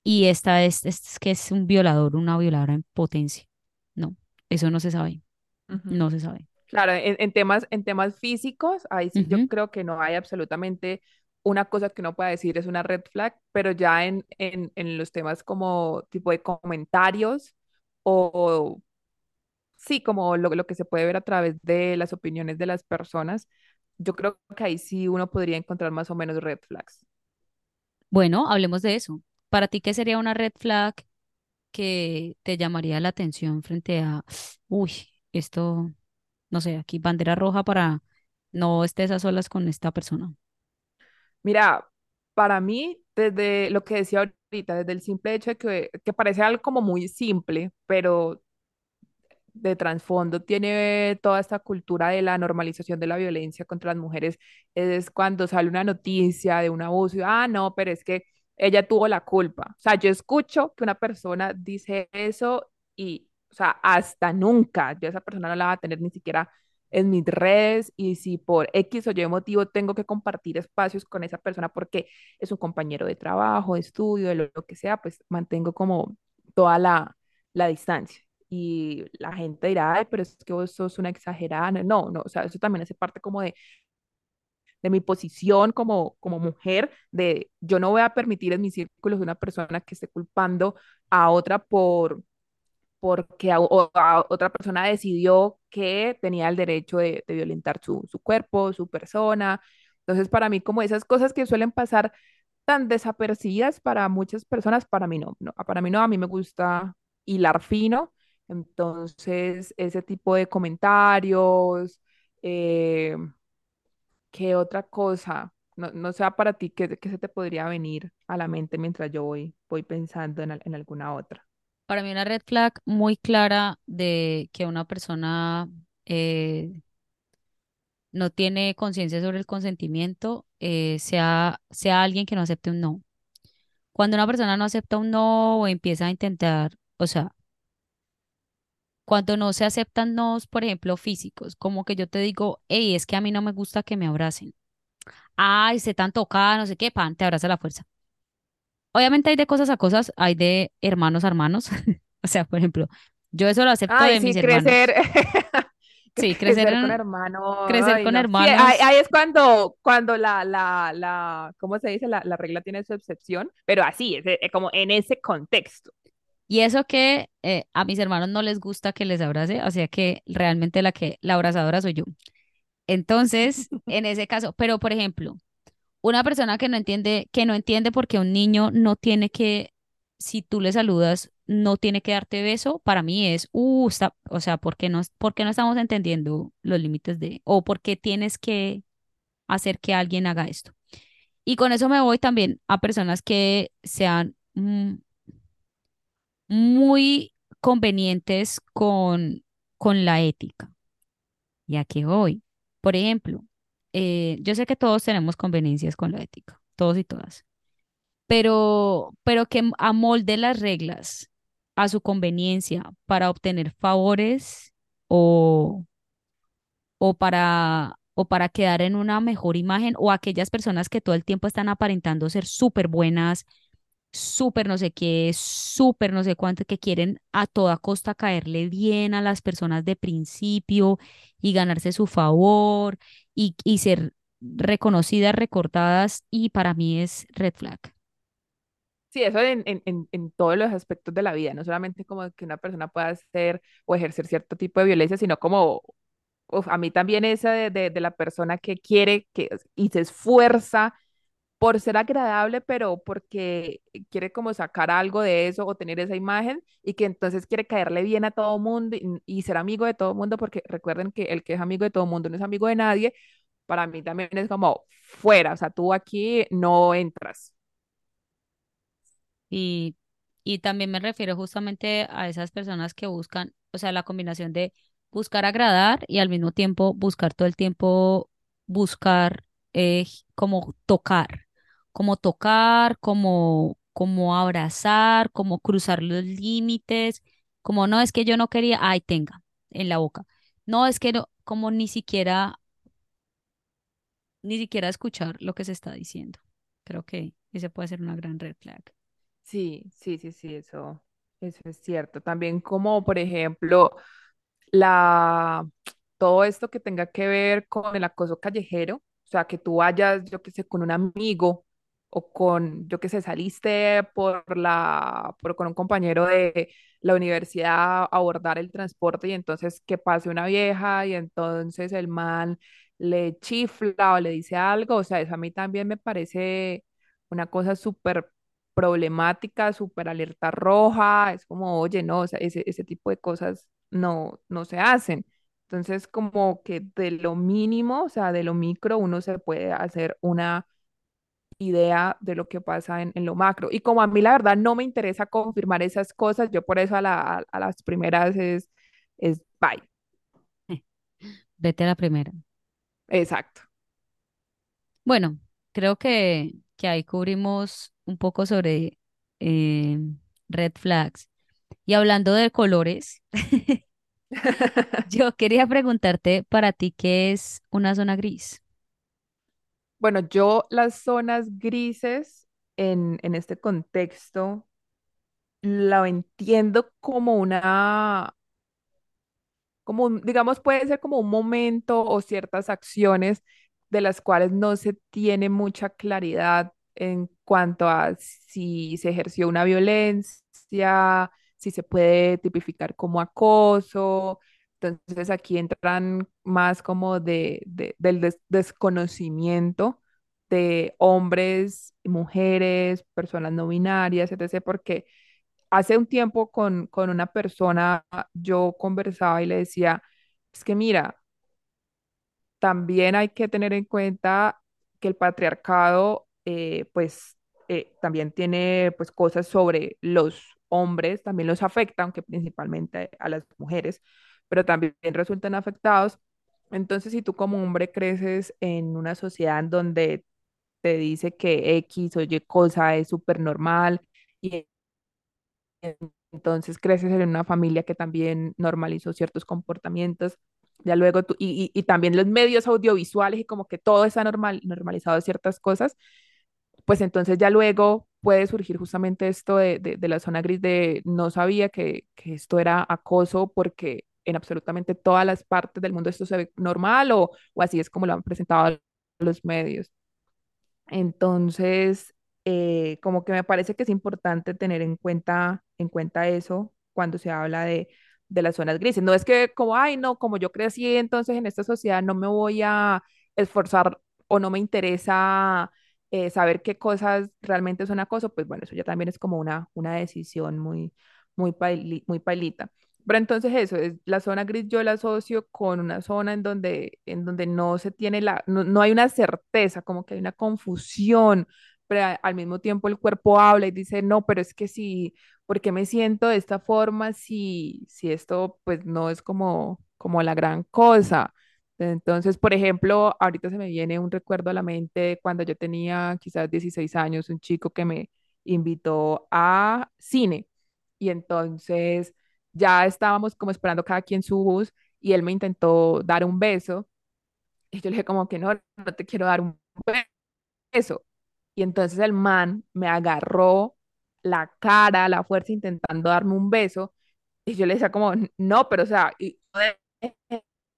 y esta es, es que es un violador, una violadora en potencia. Eso no se sabe. No se sabe. Claro, en, en temas, en temas físicos, ahí sí yo creo que no hay absolutamente una cosa que uno pueda decir es una red flag, pero ya en, en, en los temas como tipo de comentarios o sí, como lo, lo que se puede ver a través de las opiniones de las personas, yo creo que ahí sí uno podría encontrar más o menos red flags. Bueno, hablemos de eso. Para ti, ¿qué sería una red flag que te llamaría la atención frente a, uy, esto, no sé, aquí bandera roja para no estés a solas con esta persona? Mira, para mí, desde lo que decía ahorita, desde el simple hecho de que, que parece algo como muy simple, pero de trasfondo tiene toda esta cultura de la normalización de la violencia contra las mujeres, es cuando sale una noticia de un abuso, ah, no, pero es que ella tuvo la culpa. O sea, yo escucho que una persona dice eso y, o sea, hasta nunca, yo esa persona no la va a tener ni siquiera en mis redes y si por X o Y motivo tengo que compartir espacios con esa persona porque es un compañero de trabajo, de estudio, de lo, lo que sea, pues mantengo como toda la, la distancia y la gente dirá, ay, pero es que vos sos una exagerada. No, no, o sea, eso también hace parte como de, de mi posición como, como mujer, de yo no voy a permitir en mis círculos de una persona que esté culpando a otra por porque a, otra persona decidió que tenía el derecho de, violentar su, su cuerpo, su persona. Entonces, para mí, como esas cosas que suelen pasar tan desapercibidas para muchas personas, para mí no, no, para mí no, a mí me gusta hilar fino, entonces ese tipo de comentarios, eh, ¿qué otra cosa? No, no sea para ti, ¿qué, ¿qué, se te podría venir a la mente mientras yo voy, voy pensando en, en alguna otra? Para mí una red flag muy clara de que una persona eh, no tiene conciencia sobre el consentimiento, eh, sea, sea alguien que no acepte un no. Cuando una persona no acepta un no o empieza a intentar, o sea, cuando no se aceptan nos, por ejemplo, físicos, como que yo te digo, hey, es que a mí no me gusta que me abracen. Ay, se tan tocada, no sé qué, pan, te abraza la fuerza. Obviamente hay de cosas a cosas, hay de hermanos a hermanos. o sea, por ejemplo, yo eso lo acepto Ay, de sí, mis crecer. hermanos. Sí, crecer, crecer con hermanos. crecer ay, con no. Sí, hermanos. ahí, ahí es cuando, cuando la, la, la, ¿cómo se dice? La, la regla tiene su excepción, pero así, es, eh, como en ese contexto. Y eso que eh, a mis hermanos no les gusta que les abrace, o sea que realmente la que la abrazadora soy yo. Entonces, en ese caso, pero por ejemplo, una persona que no entiende, que no entiende por qué un niño no tiene que, si tú le saludas, no tiene que darte beso, para mí es, uh, está- o sea, ¿por qué no, por qué no estamos entendiendo los límites de, o por qué tienes que hacer que alguien haga esto? Y con eso me voy también a personas que sean mm, muy convenientes con, con la ética. ¿Y a qué voy? Por ejemplo, eh, yo sé que todos tenemos conveniencias con la ética, todos y todas, pero, pero que amolde las reglas a su conveniencia para obtener favores o, o para, o para quedar en una mejor imagen, o aquellas personas que todo el tiempo están aparentando ser súper buenas, súper no sé qué, súper no sé cuánto, que quieren a toda costa caerle bien a las personas de principio y ganarse su favor y, y ser reconocidas, recordadas, y para mí es red flag. Sí, eso en, en, en, todos los aspectos de la vida, no solamente como que una persona pueda hacer o ejercer cierto tipo de violencia, sino como a mí también esa de, de, de la persona que quiere que, y se esfuerza por ser agradable, pero porque quiere como sacar algo de eso o tener esa imagen y que entonces quiere caerle bien a todo mundo y, ser amigo de todo mundo, porque recuerden que el que es amigo de todo mundo no es amigo de nadie, para mí también es como fuera, o sea, tú aquí no entras. Y, y también me refiero justamente a esas personas que buscan, o sea, la combinación de buscar agradar y al mismo tiempo buscar todo el tiempo, buscar eh, como tocar, como tocar, como, como abrazar, como cruzar los límites, como no es que yo no quería, ay, tenga en la boca. No, es que no, como ni siquiera, ni siquiera escuchar lo que se está diciendo. Creo que ese puede ser una gran red flag. Sí, sí, sí, sí, eso, eso es cierto. También como, por ejemplo, la, todo esto que tenga que ver con el acoso callejero, o sea, que tú vayas, yo qué sé, con un amigo o con, yo qué sé, saliste por la, por, con un compañero de la universidad a abordar el transporte y entonces que pase una vieja y entonces el man le chifla o le dice algo, o sea, eso a mí también me parece una cosa súper problemática, súper alerta roja, es como, oye, no, o sea, ese, ese tipo de cosas no, no se hacen. Entonces, como que de lo mínimo, o sea, de lo micro, uno se puede hacer una idea de lo que pasa en, en lo macro. Y como a mí la verdad no me interesa confirmar esas cosas, yo por eso a, la, a, a las primeras es, es bye. Vete a la primera. Exacto. Bueno, creo que, que ahí cubrimos un poco sobre eh, red flags. Y hablando de colores, yo quería preguntarte para ti, ¿qué es una zona gris? Bueno, yo las zonas grises en, en este contexto lo entiendo como una, como un- digamos, puede ser como un momento o ciertas acciones de las cuales no se tiene mucha claridad en cuanto a si se ejerció una violencia, si se puede tipificar como acoso. Entonces aquí entran más como de, de- del des- desconocimiento de hombres, mujeres, personas no binarias, etc. Porque hace un tiempo con, con una persona yo conversaba y le decía, es que mira, también hay que tener en cuenta que el patriarcado, eh, pues, eh, también tiene, pues, cosas sobre los hombres, también los afecta, aunque principalmente a las mujeres, pero también resultan afectados. Entonces, si tú como hombre creces en una sociedad en donde te dice que X o Y cosa es súper normal y entonces creces en una familia que también normalizó ciertos comportamientos. Ya luego y, y, también los medios audiovisuales y como que todo está normal, normalizado ciertas cosas, pues entonces ya luego puede surgir justamente esto de, de, de la zona gris de no sabía que, que, esto era acoso porque en absolutamente todas las partes del mundo esto se ve normal o, o así es como lo han presentado los medios. Entonces, eh, como que me parece que es importante tener en cuenta, en cuenta eso cuando se habla de, de las zonas grises. No es que como, ay, no, como yo crecí entonces en esta sociedad, no me voy a esforzar o no me interesa eh, saber qué cosas realmente son acoso, pues bueno, eso ya también es como una, una decisión muy, muy, paili, muy pailita. Pero entonces eso, es, la zona gris yo la asocio con una zona en donde, en donde no se tiene la, no, no hay una certeza, como que hay una confusión, pero a, al mismo tiempo el cuerpo habla y dice, no, pero es que si, ¿por qué me siento de esta forma si, si esto pues no es como, como la gran cosa? Entonces, por ejemplo, ahorita se me viene un recuerdo a la mente cuando yo tenía quizás 16 años, un chico que me invitó a cine y entonces ya estábamos como esperando cada quien su bus y él me intentó dar un beso y yo le dije como que no, no te quiero dar un beso. Y entonces el man me agarró la cara, la fuerza intentando darme un beso y yo le decía como, no, pero o sea, y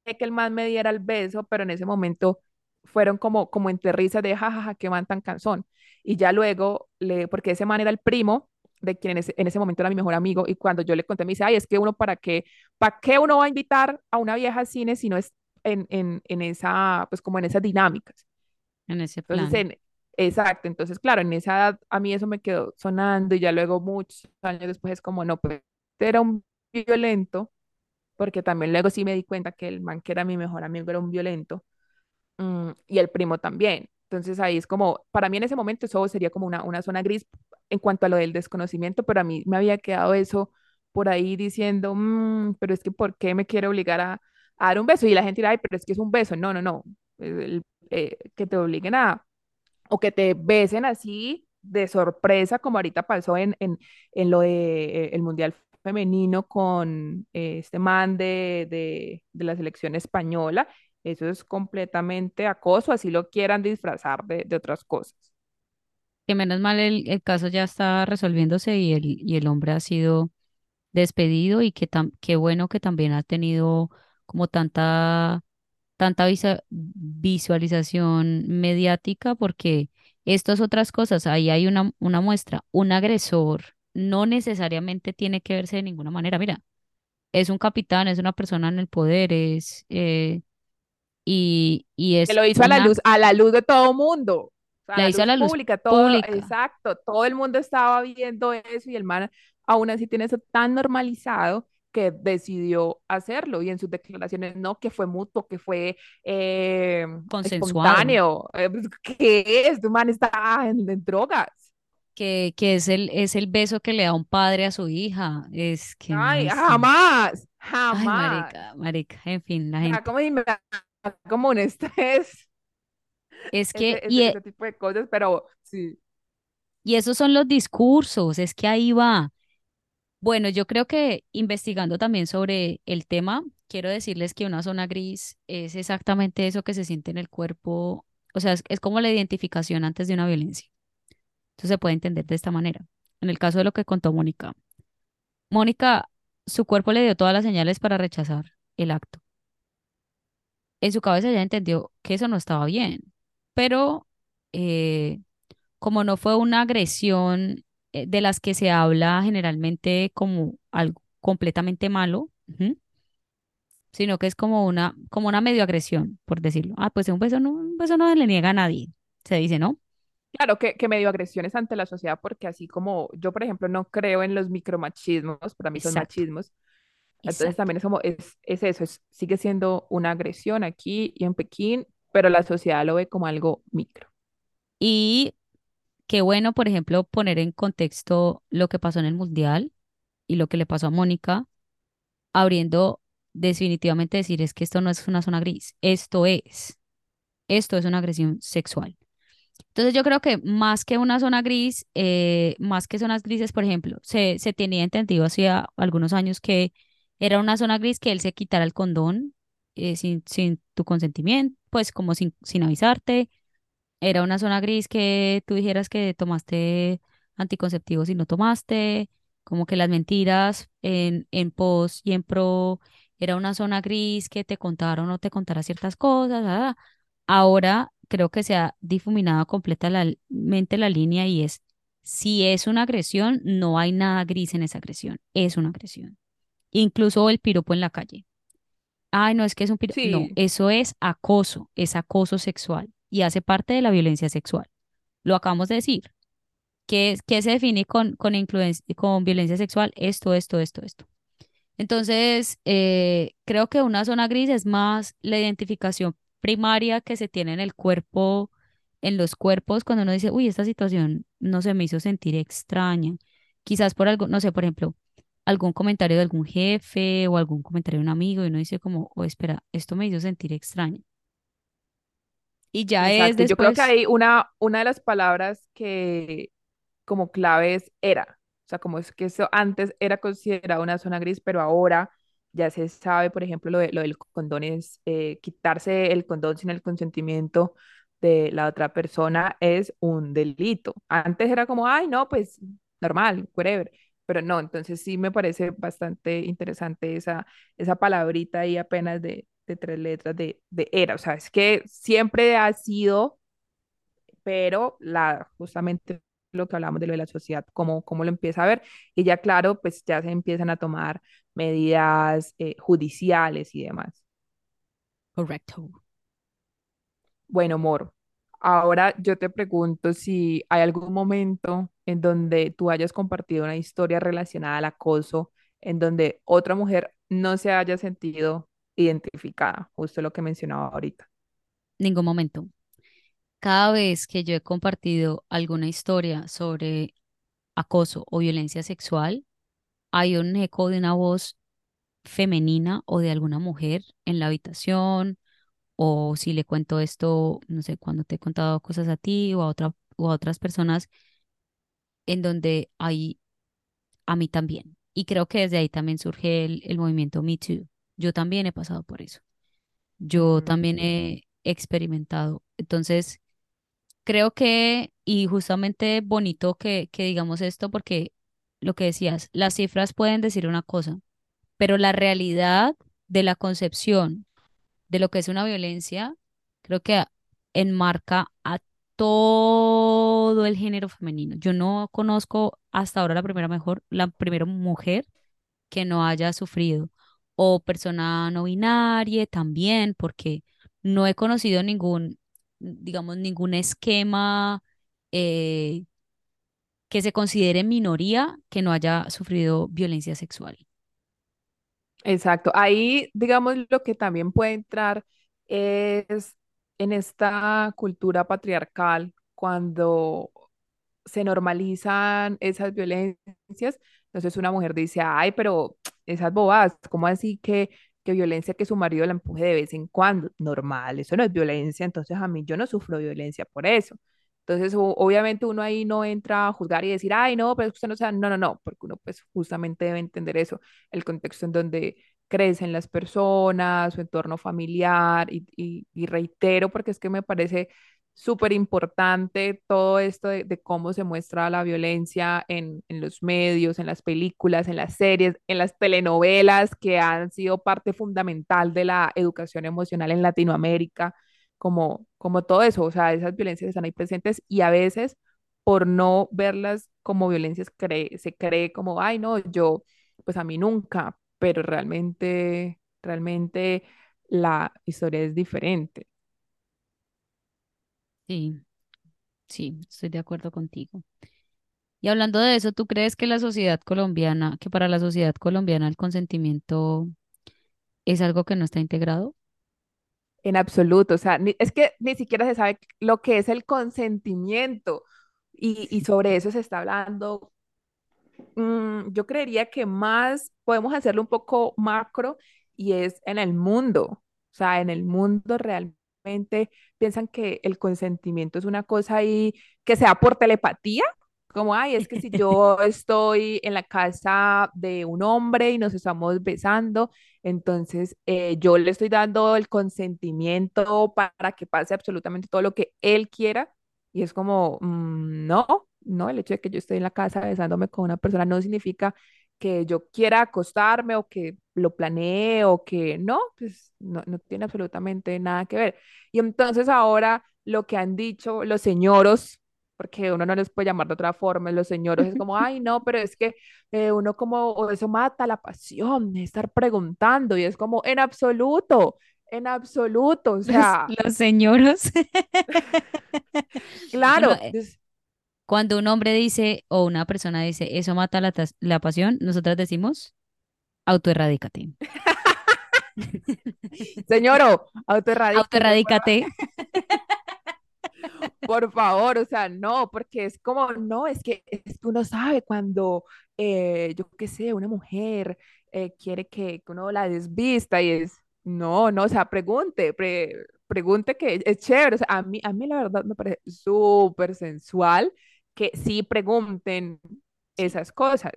que el man me diera el beso, pero en ese momento fueron como, como entre risas de jajaja, que man tan cansón. Y ya luego, le, porque ese man era el primo de quien en ese, en ese, momento era mi mejor amigo, y cuando yo le conté, me dice, ay, es que uno, ¿para qué? ¿Para qué uno va a invitar a una vieja al cine si no es en, en, en esa, pues como en esas dinámicas? En ese plan. Entonces, exacto, entonces, claro, en esa edad a mí eso me quedó sonando y ya luego muchos años después es como, no, pues era un violento, porque también luego sí me di cuenta que el man que era mi mejor amigo era un violento, um, y el primo también. Entonces ahí es como, para mí en ese momento eso sería como una, una zona gris en cuanto a lo del desconocimiento, pero a mí me había quedado eso por ahí diciendo, mmm, pero es que ¿por qué me quiere obligar a, dar un beso? Y la gente dirá, ay, pero es que es un beso. No, no, no. Eh, que te obliguen a, o que te besen así de sorpresa, como ahorita pasó en, en, en lo de el Mundial Femenino con eh, este man de, de, de la selección española. Eso es completamente acoso, así lo quieran disfrazar de, de otras cosas. Que menos mal el, el, caso ya está resolviéndose y el, y el hombre ha sido despedido y que tam, qué bueno que también ha tenido como tanta, tanta visa, visualización mediática porque estas otras cosas, ahí hay una, una muestra, un agresor no necesariamente tiene que verse de ninguna manera, mira, es un capitán, es una persona en el poder, es... Eh, y, y es que lo hizo una... a la luz a la luz de todo mundo a la, la hizo a la luz pública, todo, pública. exacto todo el mundo estaba viendo eso y el man aún así tiene eso tan normalizado que decidió hacerlo y en sus declaraciones no que fue mutuo que fue eh, espontáneo eh, que es tu man está en, en drogas. Que, que, es el es el beso que le da un padre a su hija es que ay no jamás jamás ay, marica marica en fin la gente. como como un estrés. Es que, ese, y ese, ese, tipo de cosas, pero sí. Y esos son los discursos, es que ahí va. Bueno, yo creo que investigando también sobre el tema, quiero decirles que una zona gris es exactamente eso que se siente en el cuerpo, o sea, es, es como la identificación antes de una violencia. Entonces se puede entender de esta manera. En el caso de lo que contó Mónica, Mónica, su cuerpo le dio todas las señales para rechazar el acto en su cabeza ya entendió que eso no estaba bien, pero eh, como no fue una agresión eh, de las que se habla generalmente como algo completamente malo, sino que es como una, como una medio agresión, por decirlo. Ah, pues un beso no, un beso no se le niega a nadie, se dice, ¿no? Claro que, que medio agresiones ante la sociedad, porque así como yo, por ejemplo, no creo en los micromachismos, para mí son Exacto, machismos, entonces exacto. también es como, es, es eso, es, sigue siendo una agresión aquí y en Pekín, pero la sociedad lo ve como algo micro. Y qué bueno, por ejemplo, poner en contexto lo que pasó en el Mundial y lo que le pasó a Mónica, abriendo definitivamente decir es que esto no es una zona gris, esto es, esto es una agresión sexual. Entonces yo creo que más que una zona gris, eh, más que zonas grises, por ejemplo, se, se tenía entendido hacía algunos años que era una zona gris que él se quitara el condón eh, sin, sin tu consentimiento, pues como sin, sin avisarte. Era una zona gris que tú dijeras que tomaste anticonceptivos y no tomaste, como que las mentiras en, en pos y en pro. Era una zona gris que te contaron o no te contara ciertas cosas. ah, Ahora creo que se ha difuminado completamente la línea y es, si es una agresión, no hay nada gris en esa agresión, es una agresión. Incluso el piropo en la calle. Ay, no, es que es un piropo. No, eso es acoso, es acoso sexual y hace parte de la violencia sexual. Lo acabamos de decir. ¿Qué, qué se define con, con violencia sexual? Esto, esto, esto, esto. Entonces, eh, creo que una zona gris es más la identificación primaria que se tiene en el cuerpo, en los cuerpos, cuando uno dice, uy, esta situación no se me hizo sentir extraña. Quizás por algo, no sé, por ejemplo, algún comentario de algún jefe o algún comentario de un amigo y uno dice como, oh, espera, esto me hizo sentir extraña. Y ya es exacto. Yo creo que después, hay una, una de las palabras que como clave es era. O sea, como es que eso antes era considerado una zona gris, pero ahora ya se sabe, por ejemplo, lo, de, lo del condón es eh, quitarse el condón sin el consentimiento de la otra persona es un delito. Antes era como, ay, no, pues normal, whatever. Pero no, entonces sí me parece bastante interesante esa, esa palabrita ahí apenas de, de tres letras de, de era. O sea, es que siempre ha sido pero la, justamente lo que hablamos de lo de la sociedad, cómo, cómo lo empieza a ver, y ya claro, pues ya se empiezan a tomar medidas eh, judiciales y demás. correcto. Bueno, Moro, ahora yo te pregunto si hay algún momento en donde tú hayas compartido una historia relacionada al acoso, en donde otra mujer no se haya sentido identificada, justo lo que mencionaba ahorita. Ningún momento. Cada vez que yo he compartido alguna historia sobre acoso o violencia sexual, hay un eco de una voz femenina o de alguna mujer en la habitación, o si le cuento esto, no sé, cuando te he contado cosas a ti o a otra, o a otras personas, en donde hay a mí también. Y creo que desde ahí también surge el, el movimiento Me Too. Yo también he pasado por eso. Yo Ujú. también he experimentado. Entonces, creo que, y justamente bonito que, que digamos esto, porque lo que decías, las cifras pueden decir una cosa, pero la realidad de la concepción de lo que es una violencia, creo que enmarca a todo el género femenino. Yo no conozco hasta ahora la primera mejor, la primera mujer que no haya sufrido, o persona no binaria también, porque no he conocido ningún, digamos, ningún esquema eh, que se considere minoría que no haya sufrido violencia sexual. Exacto. Ahí, digamos, lo que también puede entrar es en esta cultura patriarcal, cuando se normalizan esas violencias. Entonces una mujer dice, ay, pero esas bobadas, ¿cómo así que, que violencia que su marido la empuje de vez en cuando? Normal, eso no es violencia, entonces a mí yo no sufro violencia por eso. Entonces, obviamente uno ahí no entra a juzgar y decir, ay, no, pero usted no sabe, no, no, no, porque uno pues justamente debe entender eso, el contexto en donde crecen las personas, su entorno familiar, y, y, y reitero, porque es que me parece súper importante todo esto de, de cómo se muestra la violencia en, en los medios, en las películas, en las series, en las telenovelas que han sido parte fundamental de la educación emocional en Latinoamérica, como, como todo eso, o sea, esas violencias están ahí presentes y a veces por no verlas como violencias cree- se cree como, ay, no, yo, pues a mí nunca, pero realmente, realmente la historia es diferente. Sí, sí, estoy de acuerdo contigo. Y hablando de eso, ¿tú crees que la sociedad colombiana, que para la sociedad colombiana el consentimiento es algo que no está integrado? En absoluto, o sea, ni- es que ni siquiera se sabe lo que es el consentimiento y, y sobre eso se está hablando. Mm, yo creería que más podemos hacerlo un poco macro y es en el mundo, o sea, en el mundo realmente piensan que el consentimiento es una cosa ahí que sea por telepatía, como, ay, es que si yo estoy en la casa de un hombre y nos estamos besando, entonces, eh, yo le estoy dando el consentimiento para que pase absolutamente todo lo que él quiera. Y es como, mm, no, no, el hecho de que yo esté en la casa besándome con una persona no significa que yo quiera acostarme o que lo planee o que no, pues no, no tiene absolutamente nada que ver. Y entonces ahora lo que han dicho los señoros, porque uno no les puede llamar de otra forma, los señoros es como, ay, no, pero es que eh, uno como, o eso mata la pasión estar preguntando y es como, en absoluto, en absoluto, o Los, sea, los señoros. Bueno, claro, eh, es- cuando un hombre dice o una persona dice, eso mata la, la pasión, nosotras decimos, autoerradícate. señoro, autoerradíquese, Autoerradícate. por favor, o sea, no, porque es como, no, es que, es que uno sabe cuando, eh, yo qué sé, una mujer eh, quiere que, que uno la desvista y es, no, no, o sea, pregunte, pre- pregunte que es chévere, o sea, a mí, a mí la verdad me parece súper sensual que sí pregunten esas cosas.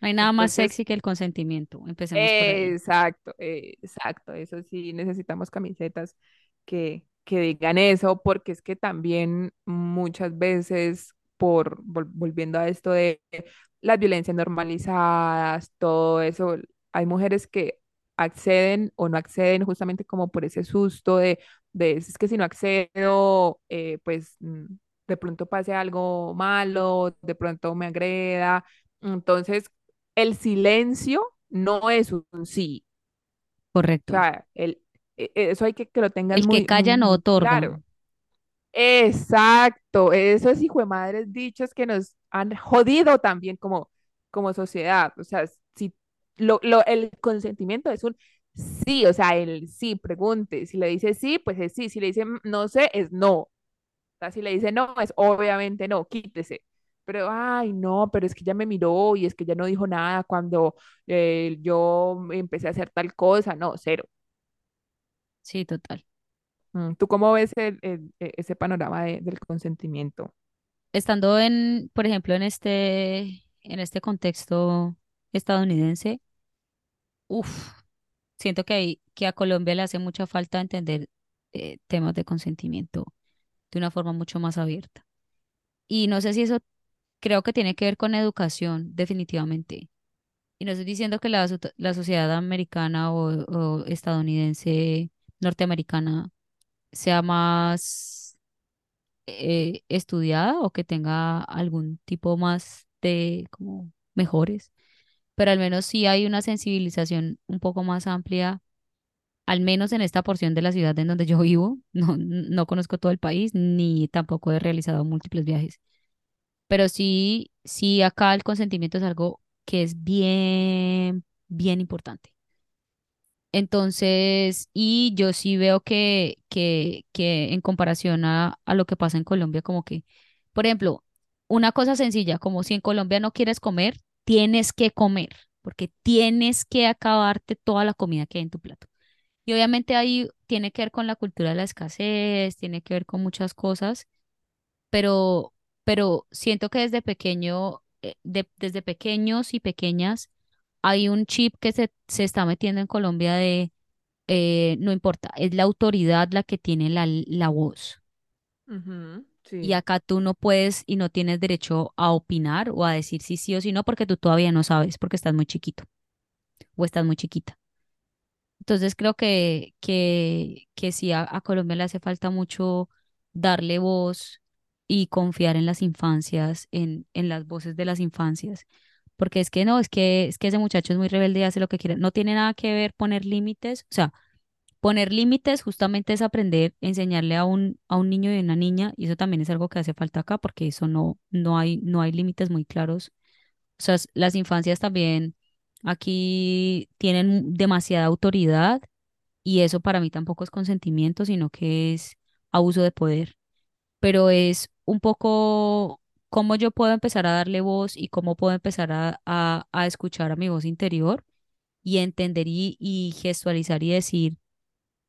No hay nada más sexy que el consentimiento. Empecemos por ahí. Exacto, exacto. Eso sí, necesitamos camisetas que, que digan eso, porque es que también muchas veces, por vol- volviendo a esto de las violencias normalizadas, todo eso, hay mujeres que acceden o no acceden justamente como por ese susto de, de es que si no accedo, eh, pues mm, de pronto pase algo malo, de pronto me agreda. Entonces, el silencio no es un sí. O Correcto. sea, el, e- e- eso hay que que lo tengan El que muy, muy, calla no otorga. claro. Exacto, esos madres dichos que nos han jodido también como, como sociedad. O sea, si lo, lo, el consentimiento es un sí, o sea, el sí, pregunte. Si le dice sí, pues es sí. Si le dice "Mm, no sé, es no. Si le dice no, es obviamente no, quítese. Pero, ay, no, pero es que ya me miró y es que ya no dijo nada cuando eh, yo empecé a hacer tal cosa. No, cero. Sí, total. Mm, ¿Tú cómo ves el- el- e- ese panorama de- del consentimiento? Estando en, por ejemplo, en este, en este contexto estadounidense, uff, siento que, hay- que a Colombia le hace mucha falta entender eh, temas de consentimiento de una forma mucho más abierta. Y no sé si eso creo que tiene que ver con educación, definitivamente. Y no estoy diciendo que la, la sociedad americana o, o estadounidense, norteamericana, sea más eh, estudiada o que tenga algún tipo más de como mejores, pero al menos sí hay una sensibilización un poco más amplia, al menos en esta porción de la ciudad en donde yo vivo. No, no conozco todo el país ni tampoco he realizado múltiples viajes, pero sí, sí acá el consentimiento es algo que es bien, bien importante. Entonces, y yo sí veo que, que, que en comparación a, a lo que pasa en Colombia, como que, por ejemplo, una cosa sencilla, como si en Colombia no quieres comer, tienes que comer, porque tienes que acabarte toda la comida que hay en tu plato. Y obviamente ahí tiene que ver con la cultura de la escasez, tiene que ver con muchas cosas, pero, pero siento que desde pequeño, eh, de- desde pequeños y pequeñas, hay un chip que se, se está metiendo en Colombia de eh, no importa, es la autoridad la que tiene la, la voz. Y sí. acá tú no puedes y no tienes derecho a opinar o a decir si sí o si no porque tú todavía no sabes porque estás muy chiquito o estás muy chiquita. Entonces creo que, que, que sí a, a Colombia le hace falta mucho darle voz y confiar en las infancias, en, en las voces de las infancias. Porque es que no, es que, es que ese muchacho es muy rebelde y hace lo que quiere. No tiene nada que ver poner límites. O sea, poner límites justamente es aprender, enseñarle a un, a un niño y a una niña, y eso también es algo que hace falta acá, porque eso no, no hay, no hay límites muy claros. O sea, las infancias también aquí tienen demasiada autoridad y eso para mí tampoco es consentimiento, sino que es abuso de poder. Pero es un poco cómo yo puedo empezar a darle voz y cómo puedo empezar a, a, a escuchar a mi voz interior y entender y, y gestualizar y decir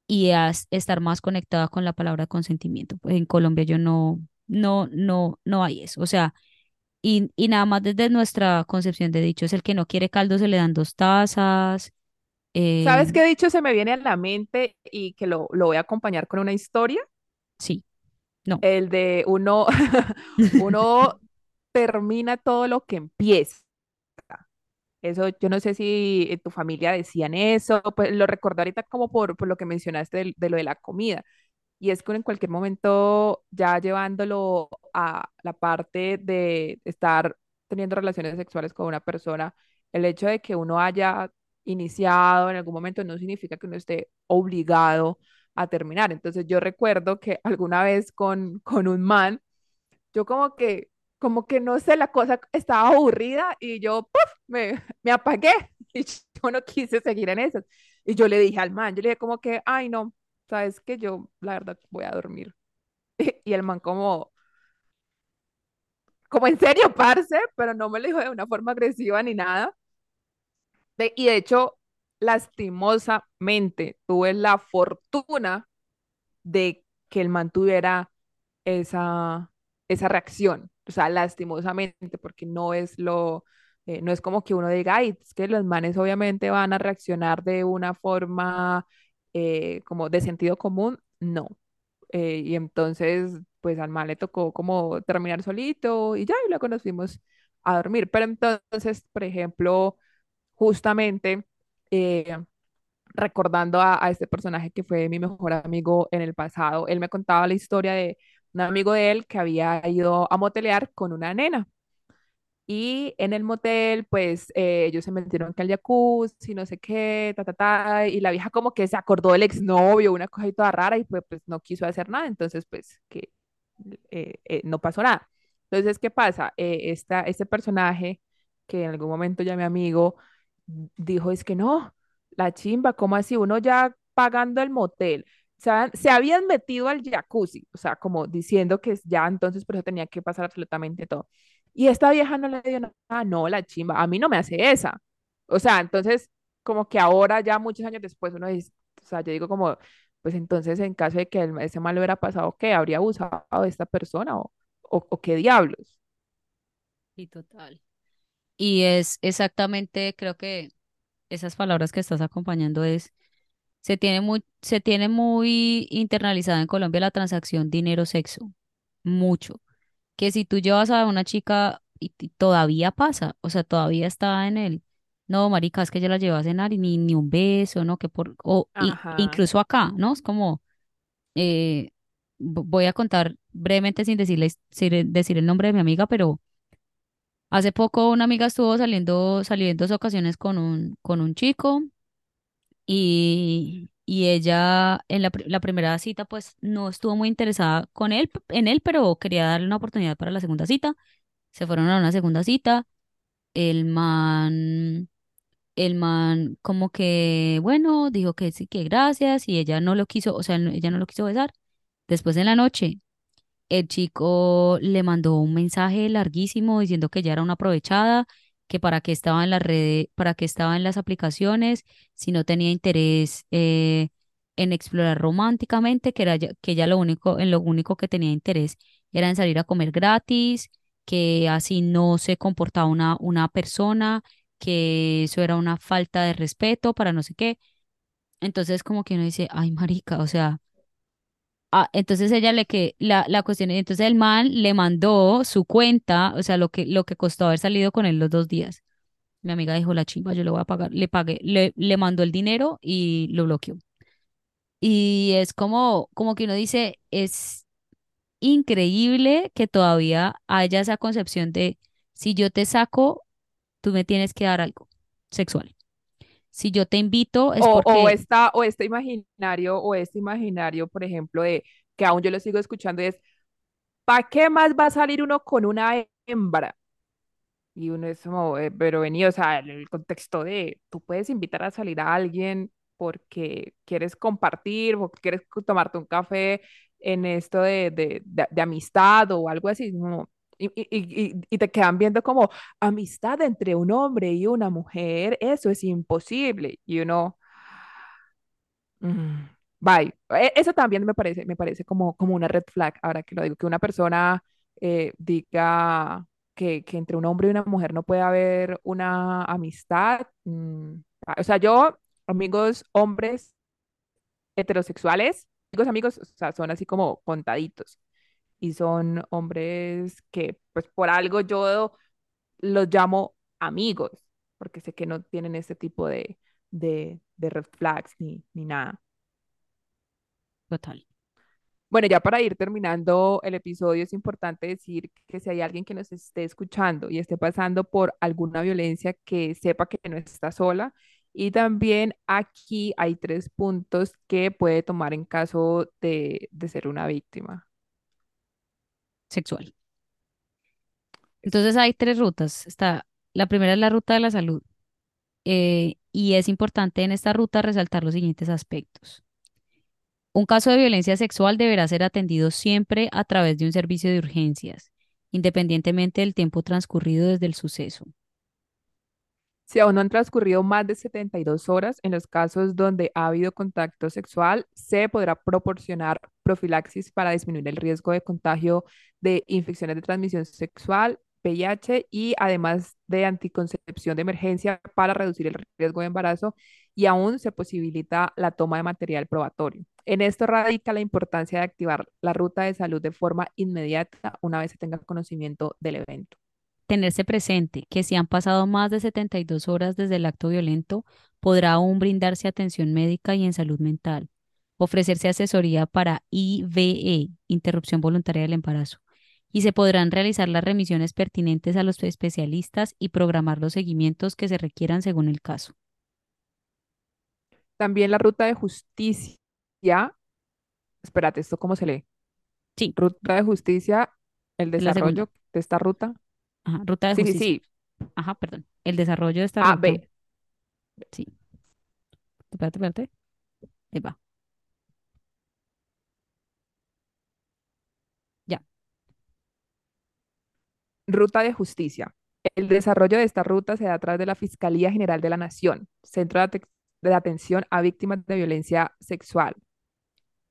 y a estar más conectada con la palabra consentimiento. Pues en Colombia yo no, no, no, no hay eso. O sea, y, y nada más desde nuestra concepción de dicho es el que no quiere caldo se le dan dos tazas. eh, ¿Sabes qué dicho se me viene a la mente y que lo, lo voy a acompañar con una historia? sí, no. El de uno, uno termina todo lo que empieza. Eso, yo no sé si en tu familia decían eso, pues lo recuerdo ahorita como por, por lo que mencionaste del- de, lo de la comida. Y es que en cualquier momento, ya llevándolo a la parte de estar teniendo relaciones sexuales con una persona, el hecho de que uno haya iniciado en algún momento no significa que uno esté obligado a terminar. Entonces yo recuerdo que alguna vez con, con un man, yo como que, como que no sé, la cosa estaba aburrida y yo, ¡puf! me, me apagué y yo no quise seguir en eso. Y yo le dije al man, yo le dije como que, ay no, sabes que yo la verdad voy a dormir. Y el man como, como en serio, parce, pero no me lo dijo de una forma agresiva ni nada. De- y de hecho, lastimosamente, tuve la fortuna de que el man tuviera esa, esa reacción. O sea, lastimosamente, porque no es lo, eh, no es como que uno diga, ay, es que los manes obviamente van a reaccionar de una forma eh, como de sentido común. No. Eh, y entonces, pues al man le tocó como terminar solito y ya, y luego nos a dormir. Pero entonces, por ejemplo, justamente... eh, recordando a este personaje que fue mi mejor amigo en el pasado. Él me contaba la historia de un amigo de él que había ido a motelear con una nena. Y en el motel, pues eh, ellos se metieron que al jacuzzi, no sé qué, ta, ta, ta, y la vieja como que se acordó del exnovio, una cosa ahí toda rara, y pues, pues no quiso hacer nada, entonces pues que eh, eh, no pasó nada. Entonces, ¿qué pasa? Eh, esta, este personaje, que en algún momento ya mi amigo dijo, es que no, la chimba, ¿cómo así? Uno ya pagando el motel. Se habían metido al jacuzzi, o sea, como diciendo que ya entonces por eso tenía que pasar absolutamente todo. Y esta vieja no le dio nada, no, la chimba, a mí no me hace esa. O sea, entonces, como que ahora, ya muchos años después, uno dice, o sea, yo digo como, pues entonces en caso de que ese mal hubiera pasado, ¿qué? ¿Habría abusado de esta persona o, o, o qué diablos? Sí, total. Y es exactamente, creo que esas palabras que estás acompañando es, se tiene muy, se tiene muy internalizada en Colombia la transacción dinero-sexo, mucho. Que si tú llevas a una chica y, y todavía pasa, o sea, todavía está en el, no, marica, es que ya la llevas a cenar y ni, ni un beso, ¿no? Que por, o incluso acá, ¿no? Es como, eh, vo- voy a contar brevemente sin decirles, sin decir el nombre de mi amiga, pero Hace poco una amiga estuvo saliendo, salió en dos ocasiones con un, con un chico y, y ella en la, la primera cita pues no estuvo muy interesada con él, en él, pero quería darle una oportunidad para la segunda cita. Se fueron a una segunda cita. El man, el man como que, bueno, dijo que sí, que gracias y ella no lo quiso, o sea, ella no lo quiso besar. Después en la noche. El chico le mandó un mensaje larguísimo diciendo que ya era una aprovechada, que para qué estaba en las redes, para qué estaba en las aplicaciones, si no tenía interés eh, en explorar románticamente, que era ya- que ya lo único, en lo único que tenía interés era en salir a comer gratis, que así no se comportaba una, una persona, que eso era una falta de respeto para no sé qué. Entonces como que uno dice, ay, marica, o sea Ah, entonces ella le que la, la cuestión, entonces el man le mandó su cuenta, o sea, lo que, lo que costó haber salido con él los dos días. Mi amiga dijo, la chimba, yo le voy a pagar, le pagué, le, le mandó el dinero y lo bloqueó. Y es como, como que uno dice, es increíble que todavía haya esa concepción de, si yo te saco, tú me tienes que dar algo sexual. Si yo te invito es O, o esta, o este imaginario, o este imaginario, por ejemplo, de que aún yo lo sigo escuchando, es, ¿para qué más va a salir uno con una hembra? Y uno es como, eh, pero vení, o sea, el, el contexto de, tú puedes invitar a salir a alguien porque quieres compartir, porque quieres tomarte un café en esto de, de, de, de amistad o algo así, como- y, y, y, y te quedan viendo como amistad entre un hombre y una mujer, eso es imposible. Y uno, Mm, Bye. E- Eso también me parece, me parece como, como una red flag, ahora que lo digo, que una persona eh, diga que, que entre un hombre y una mujer no puede haber una amistad. mm, ah, O sea, yo, amigos hombres heterosexuales, amigos, amigos, o sea, son así como contaditos. Y son hombres que, pues por algo yo los llamo amigos, porque sé que no tienen este tipo de, de, de red flags ni, ni nada. total, Bueno, ya para ir terminando el episodio, es importante decir que si hay alguien que nos esté escuchando y esté pasando por alguna violencia, que sepa que no está sola. Y también aquí hay tres puntos que puede tomar en caso de, de ser una víctima. Sexual. Entonces hay tres rutas. Está, la primera es la ruta de la salud. eh, y es importante en esta ruta resaltar los siguientes aspectos. Un caso de violencia sexual deberá ser atendido siempre a través de un servicio de urgencias, independientemente del tiempo transcurrido desde el suceso. Si aún no han transcurrido más de 72 horas, en los casos donde ha habido contacto sexual, se podrá proporcionar profilaxis para disminuir el riesgo de contagio de infecciones de transmisión sexual, VIH, y además de anticoncepción de emergencia para reducir el riesgo de embarazo, y aún se posibilita la toma de material probatorio. En esto radica la importancia de activar la ruta de salud de forma inmediata una vez se tenga conocimiento del evento. Tenerse presente que si han pasado más de 72 horas desde el acto violento, podrá aún brindarse atención médica y en salud mental, ofrecerse asesoría para IVE, interrupción voluntaria del embarazo, y se podrán realizar las remisiones pertinentes a los especialistas y programar los seguimientos que se requieran según el caso. También la ruta de justicia Espérate, ¿esto cómo se lee? Sí, Ruta de justicia, el desarrollo de esta ruta. Ajá, ruta de Sí, sí, justicia. sí. Ajá, perdón. El desarrollo de esta A, ruta. B. Sí. Espérate, espérate. Ahí va. Ya. Ruta de justicia. El desarrollo de esta ruta se da a través de la Fiscalía General de la Nación, Centro de, Ate- de Atención a Víctimas de Violencia Sexual,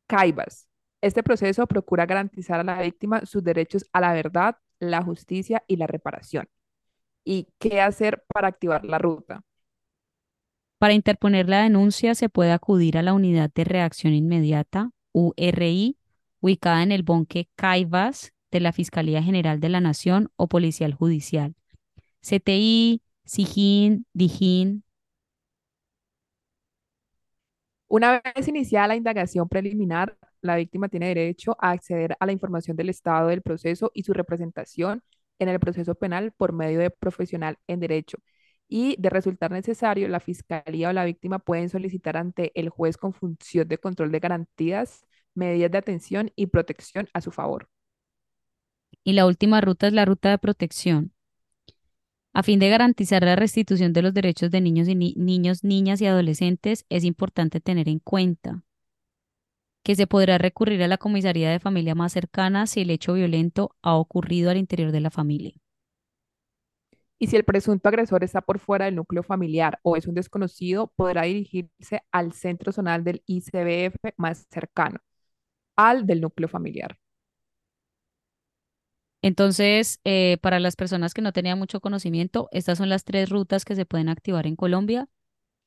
CAIVAS. Este proceso procura garantizar a la víctima sus derechos a la verdad, la justicia y la reparación. ¿Y qué hacer para activar la ruta? Para interponer la denuncia se puede acudir a la Unidad de Reacción Inmediata, URI, ubicada en el Bonque Caivas de la Fiscalía General de la Nación o Policial Judicial. CTI, SIJIN, DIJIN. Una vez iniciada la indagación preliminar, la víctima tiene derecho a acceder a la información del estado del proceso y su representación en el proceso penal por medio de profesional en derecho. Y de resultar necesario, la fiscalía o la víctima pueden solicitar ante el juez con función de control de garantías medidas de atención y protección a su favor. Y la última ruta es la ruta de protección. A fin de garantizar la restitución de los derechos de niños y ni- niños, niñas y adolescentes, es importante tener en cuenta que se podrá recurrir a la comisaría de familia más cercana si el hecho violento ha ocurrido al interior de la familia. Y si el presunto agresor está por fuera del núcleo familiar o es un desconocido, podrá dirigirse al centro zonal del ICBF más cercano, al del núcleo familiar. Entonces, eh, para las personas que no tenían mucho conocimiento, estas son las tres rutas que se pueden activar en Colombia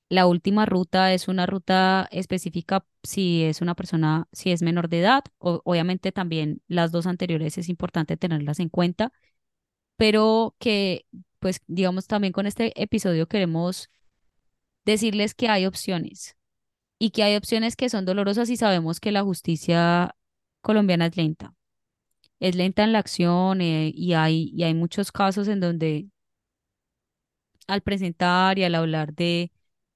La última ruta es una ruta específica si es una persona, si es menor de edad. O- obviamente también las dos anteriores es importante tenerlas en cuenta, pero que, pues, digamos, también con este episodio queremos decirles que hay opciones y que hay opciones que son dolorosas y sabemos que la justicia colombiana es lenta. Es lenta en la acción eh, y hay, y hay muchos casos en donde al presentar y al hablar de,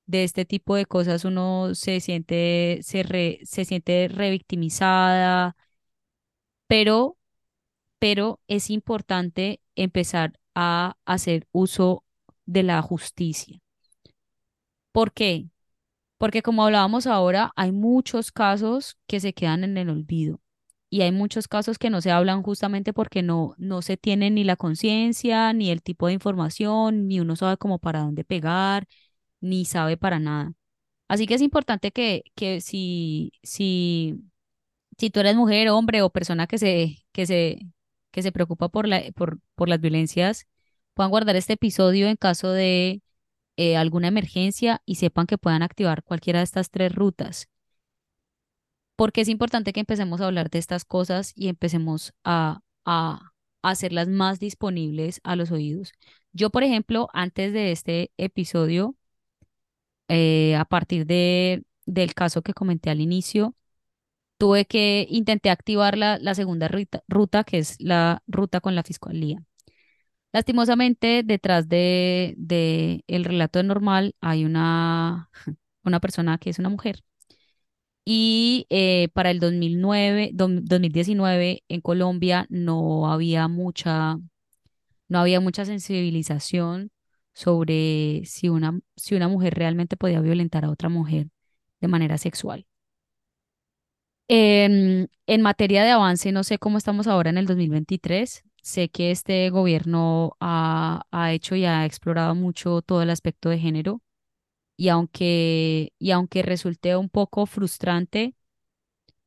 de este tipo de cosas uno se siente, se, re- se siente revictimizada, pero, pero es importante empezar a hacer uso de la justicia. ¿Por qué? Porque como hablábamos ahora, hay muchos casos que se quedan en el olvido y hay muchos casos que no se hablan justamente porque no, no se tiene ni la conciencia, ni el tipo de información, ni uno sabe cómo para dónde pegar, ni sabe para nada. Así que es importante que, que si, si, si tú eres mujer, hombre o persona que se, que se, que se preocupa por la, por, por las violencias, puedan guardar este episodio en caso de eh, alguna emergencia y sepan que puedan activar cualquiera de estas tres rutas. Porque es importante que empecemos a hablar de estas cosas y empecemos a, a, hacerlas más disponibles a los oídos. Yo, por ejemplo, antes de este episodio, eh, a partir de, del caso que comenté al inicio, tuve que intenté activar la, la segunda ruta, ruta, que es la ruta con la fiscalía. Lastimosamente, detrás de, de el relato de normal hay una, una persona que es una mujer. Y eh, para el 2009, dom- 2019 en Colombia no había mucha, no había mucha sensibilización sobre si una, si una mujer realmente podía violentar a otra mujer de manera sexual. En, en materia de avance, no sé cómo estamos ahora en el 2023. Sé que este gobierno ha, ha hecho y ha explorado mucho todo el aspecto de género y aunque, y aunque resulte un poco frustrante,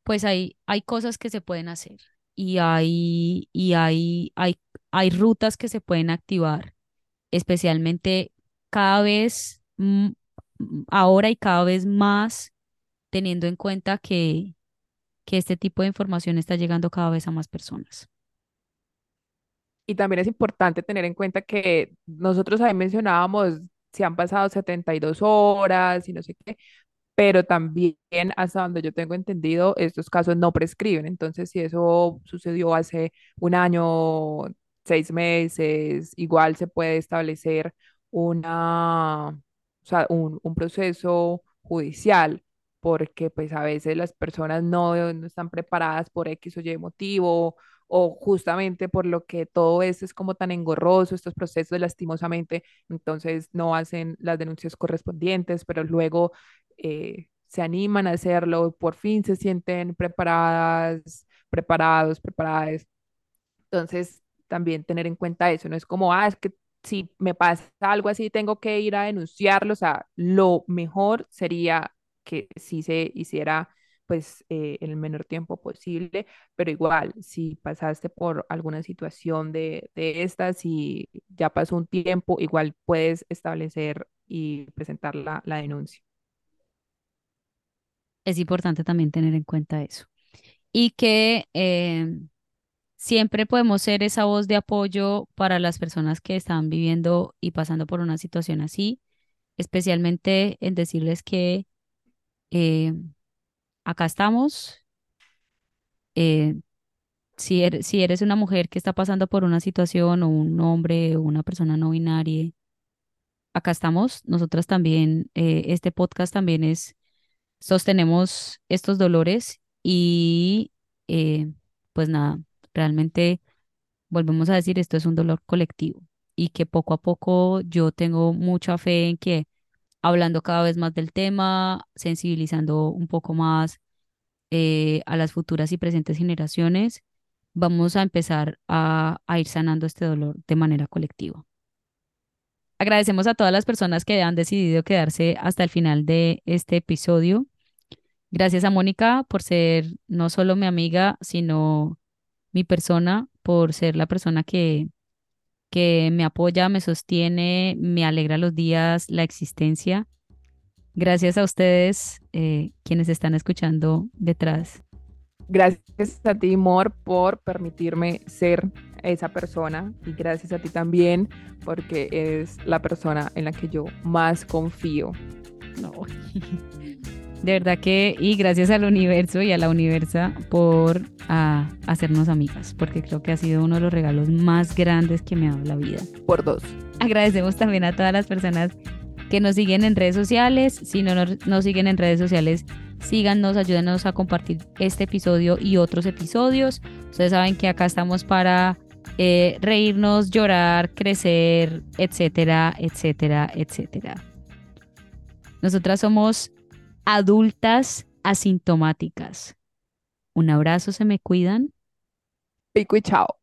pues hay, hay cosas que se pueden hacer y hay, y hay, hay, hay rutas que se pueden activar, especialmente cada vez ahora y cada vez más teniendo en cuenta que que este tipo de información está llegando cada vez a más personas. Y también es importante tener en cuenta que nosotros ahí mencionábamos si han pasado 72 horas y no sé qué, pero también hasta donde yo tengo entendido, estos casos no prescriben. Entonces, si eso sucedió hace un año, seis meses, igual se puede establecer una, o sea, un, un proceso judicial, porque pues a veces las personas no, no están preparadas por X o Y motivo. O justamente por lo que todo esto es como tan engorroso, estos procesos lastimosamente, entonces no hacen las denuncias correspondientes, pero luego eh, se animan a hacerlo, por fin se sienten preparadas, preparados, preparadas. Entonces, también tener en cuenta eso, no es como, ah, es que si me pasa algo así, tengo que ir a denunciarlo, o sea, lo mejor sería que sí se hiciera pues eh, en el menor tiempo posible, pero igual, si pasaste por alguna situación de, de estas y ya pasó un tiempo, igual puedes establecer y presentar la, la denuncia. Es importante también tener en cuenta eso. Y que eh, siempre podemos ser esa voz de apoyo para las personas que están viviendo y pasando por una situación así, especialmente en decirles que eh, acá estamos. eh, si eres, si eres una mujer que está pasando por una situación o un hombre o una persona no binaria, acá estamos. Nosotras también, eh, este podcast también es, sostenemos estos dolores y pues nada, realmente volvemos a decir, esto es un dolor colectivo y que poco a poco yo tengo mucha fe en que hablando cada vez más del tema, sensibilizando un poco más eh, a las futuras y presentes generaciones, vamos a empezar a, a ir sanando este dolor de manera colectiva. Agradecemos a todas las personas que han decidido quedarse hasta el final de este episodio. Gracias a Mónica por ser no solo mi amiga, sino mi persona, por ser la persona que, que me apoya, me sostiene, me alegra los días, la existencia. Gracias a ustedes, eh, quienes están escuchando detrás. Gracias a ti, Mor, por permitirme ser esa persona y gracias a ti también porque eres la persona en la que yo más confío. No. De verdad que, y gracias al universo y a la universa por ah, hacernos amigas, porque creo que ha sido uno de los regalos más grandes que me ha dado la vida. Por dos. Agradecemos también a todas las personas que nos siguen en redes sociales. Si no nos, nos siguen en redes sociales, síganos, ayúdenos a compartir este episodio y otros episodios. Ustedes saben que acá estamos para eh, reírnos, llorar, crecer, etcétera, etcétera, etcétera. Nosotras somos adultas asintomáticas. Un abrazo, se me cuidan. Pico y chao.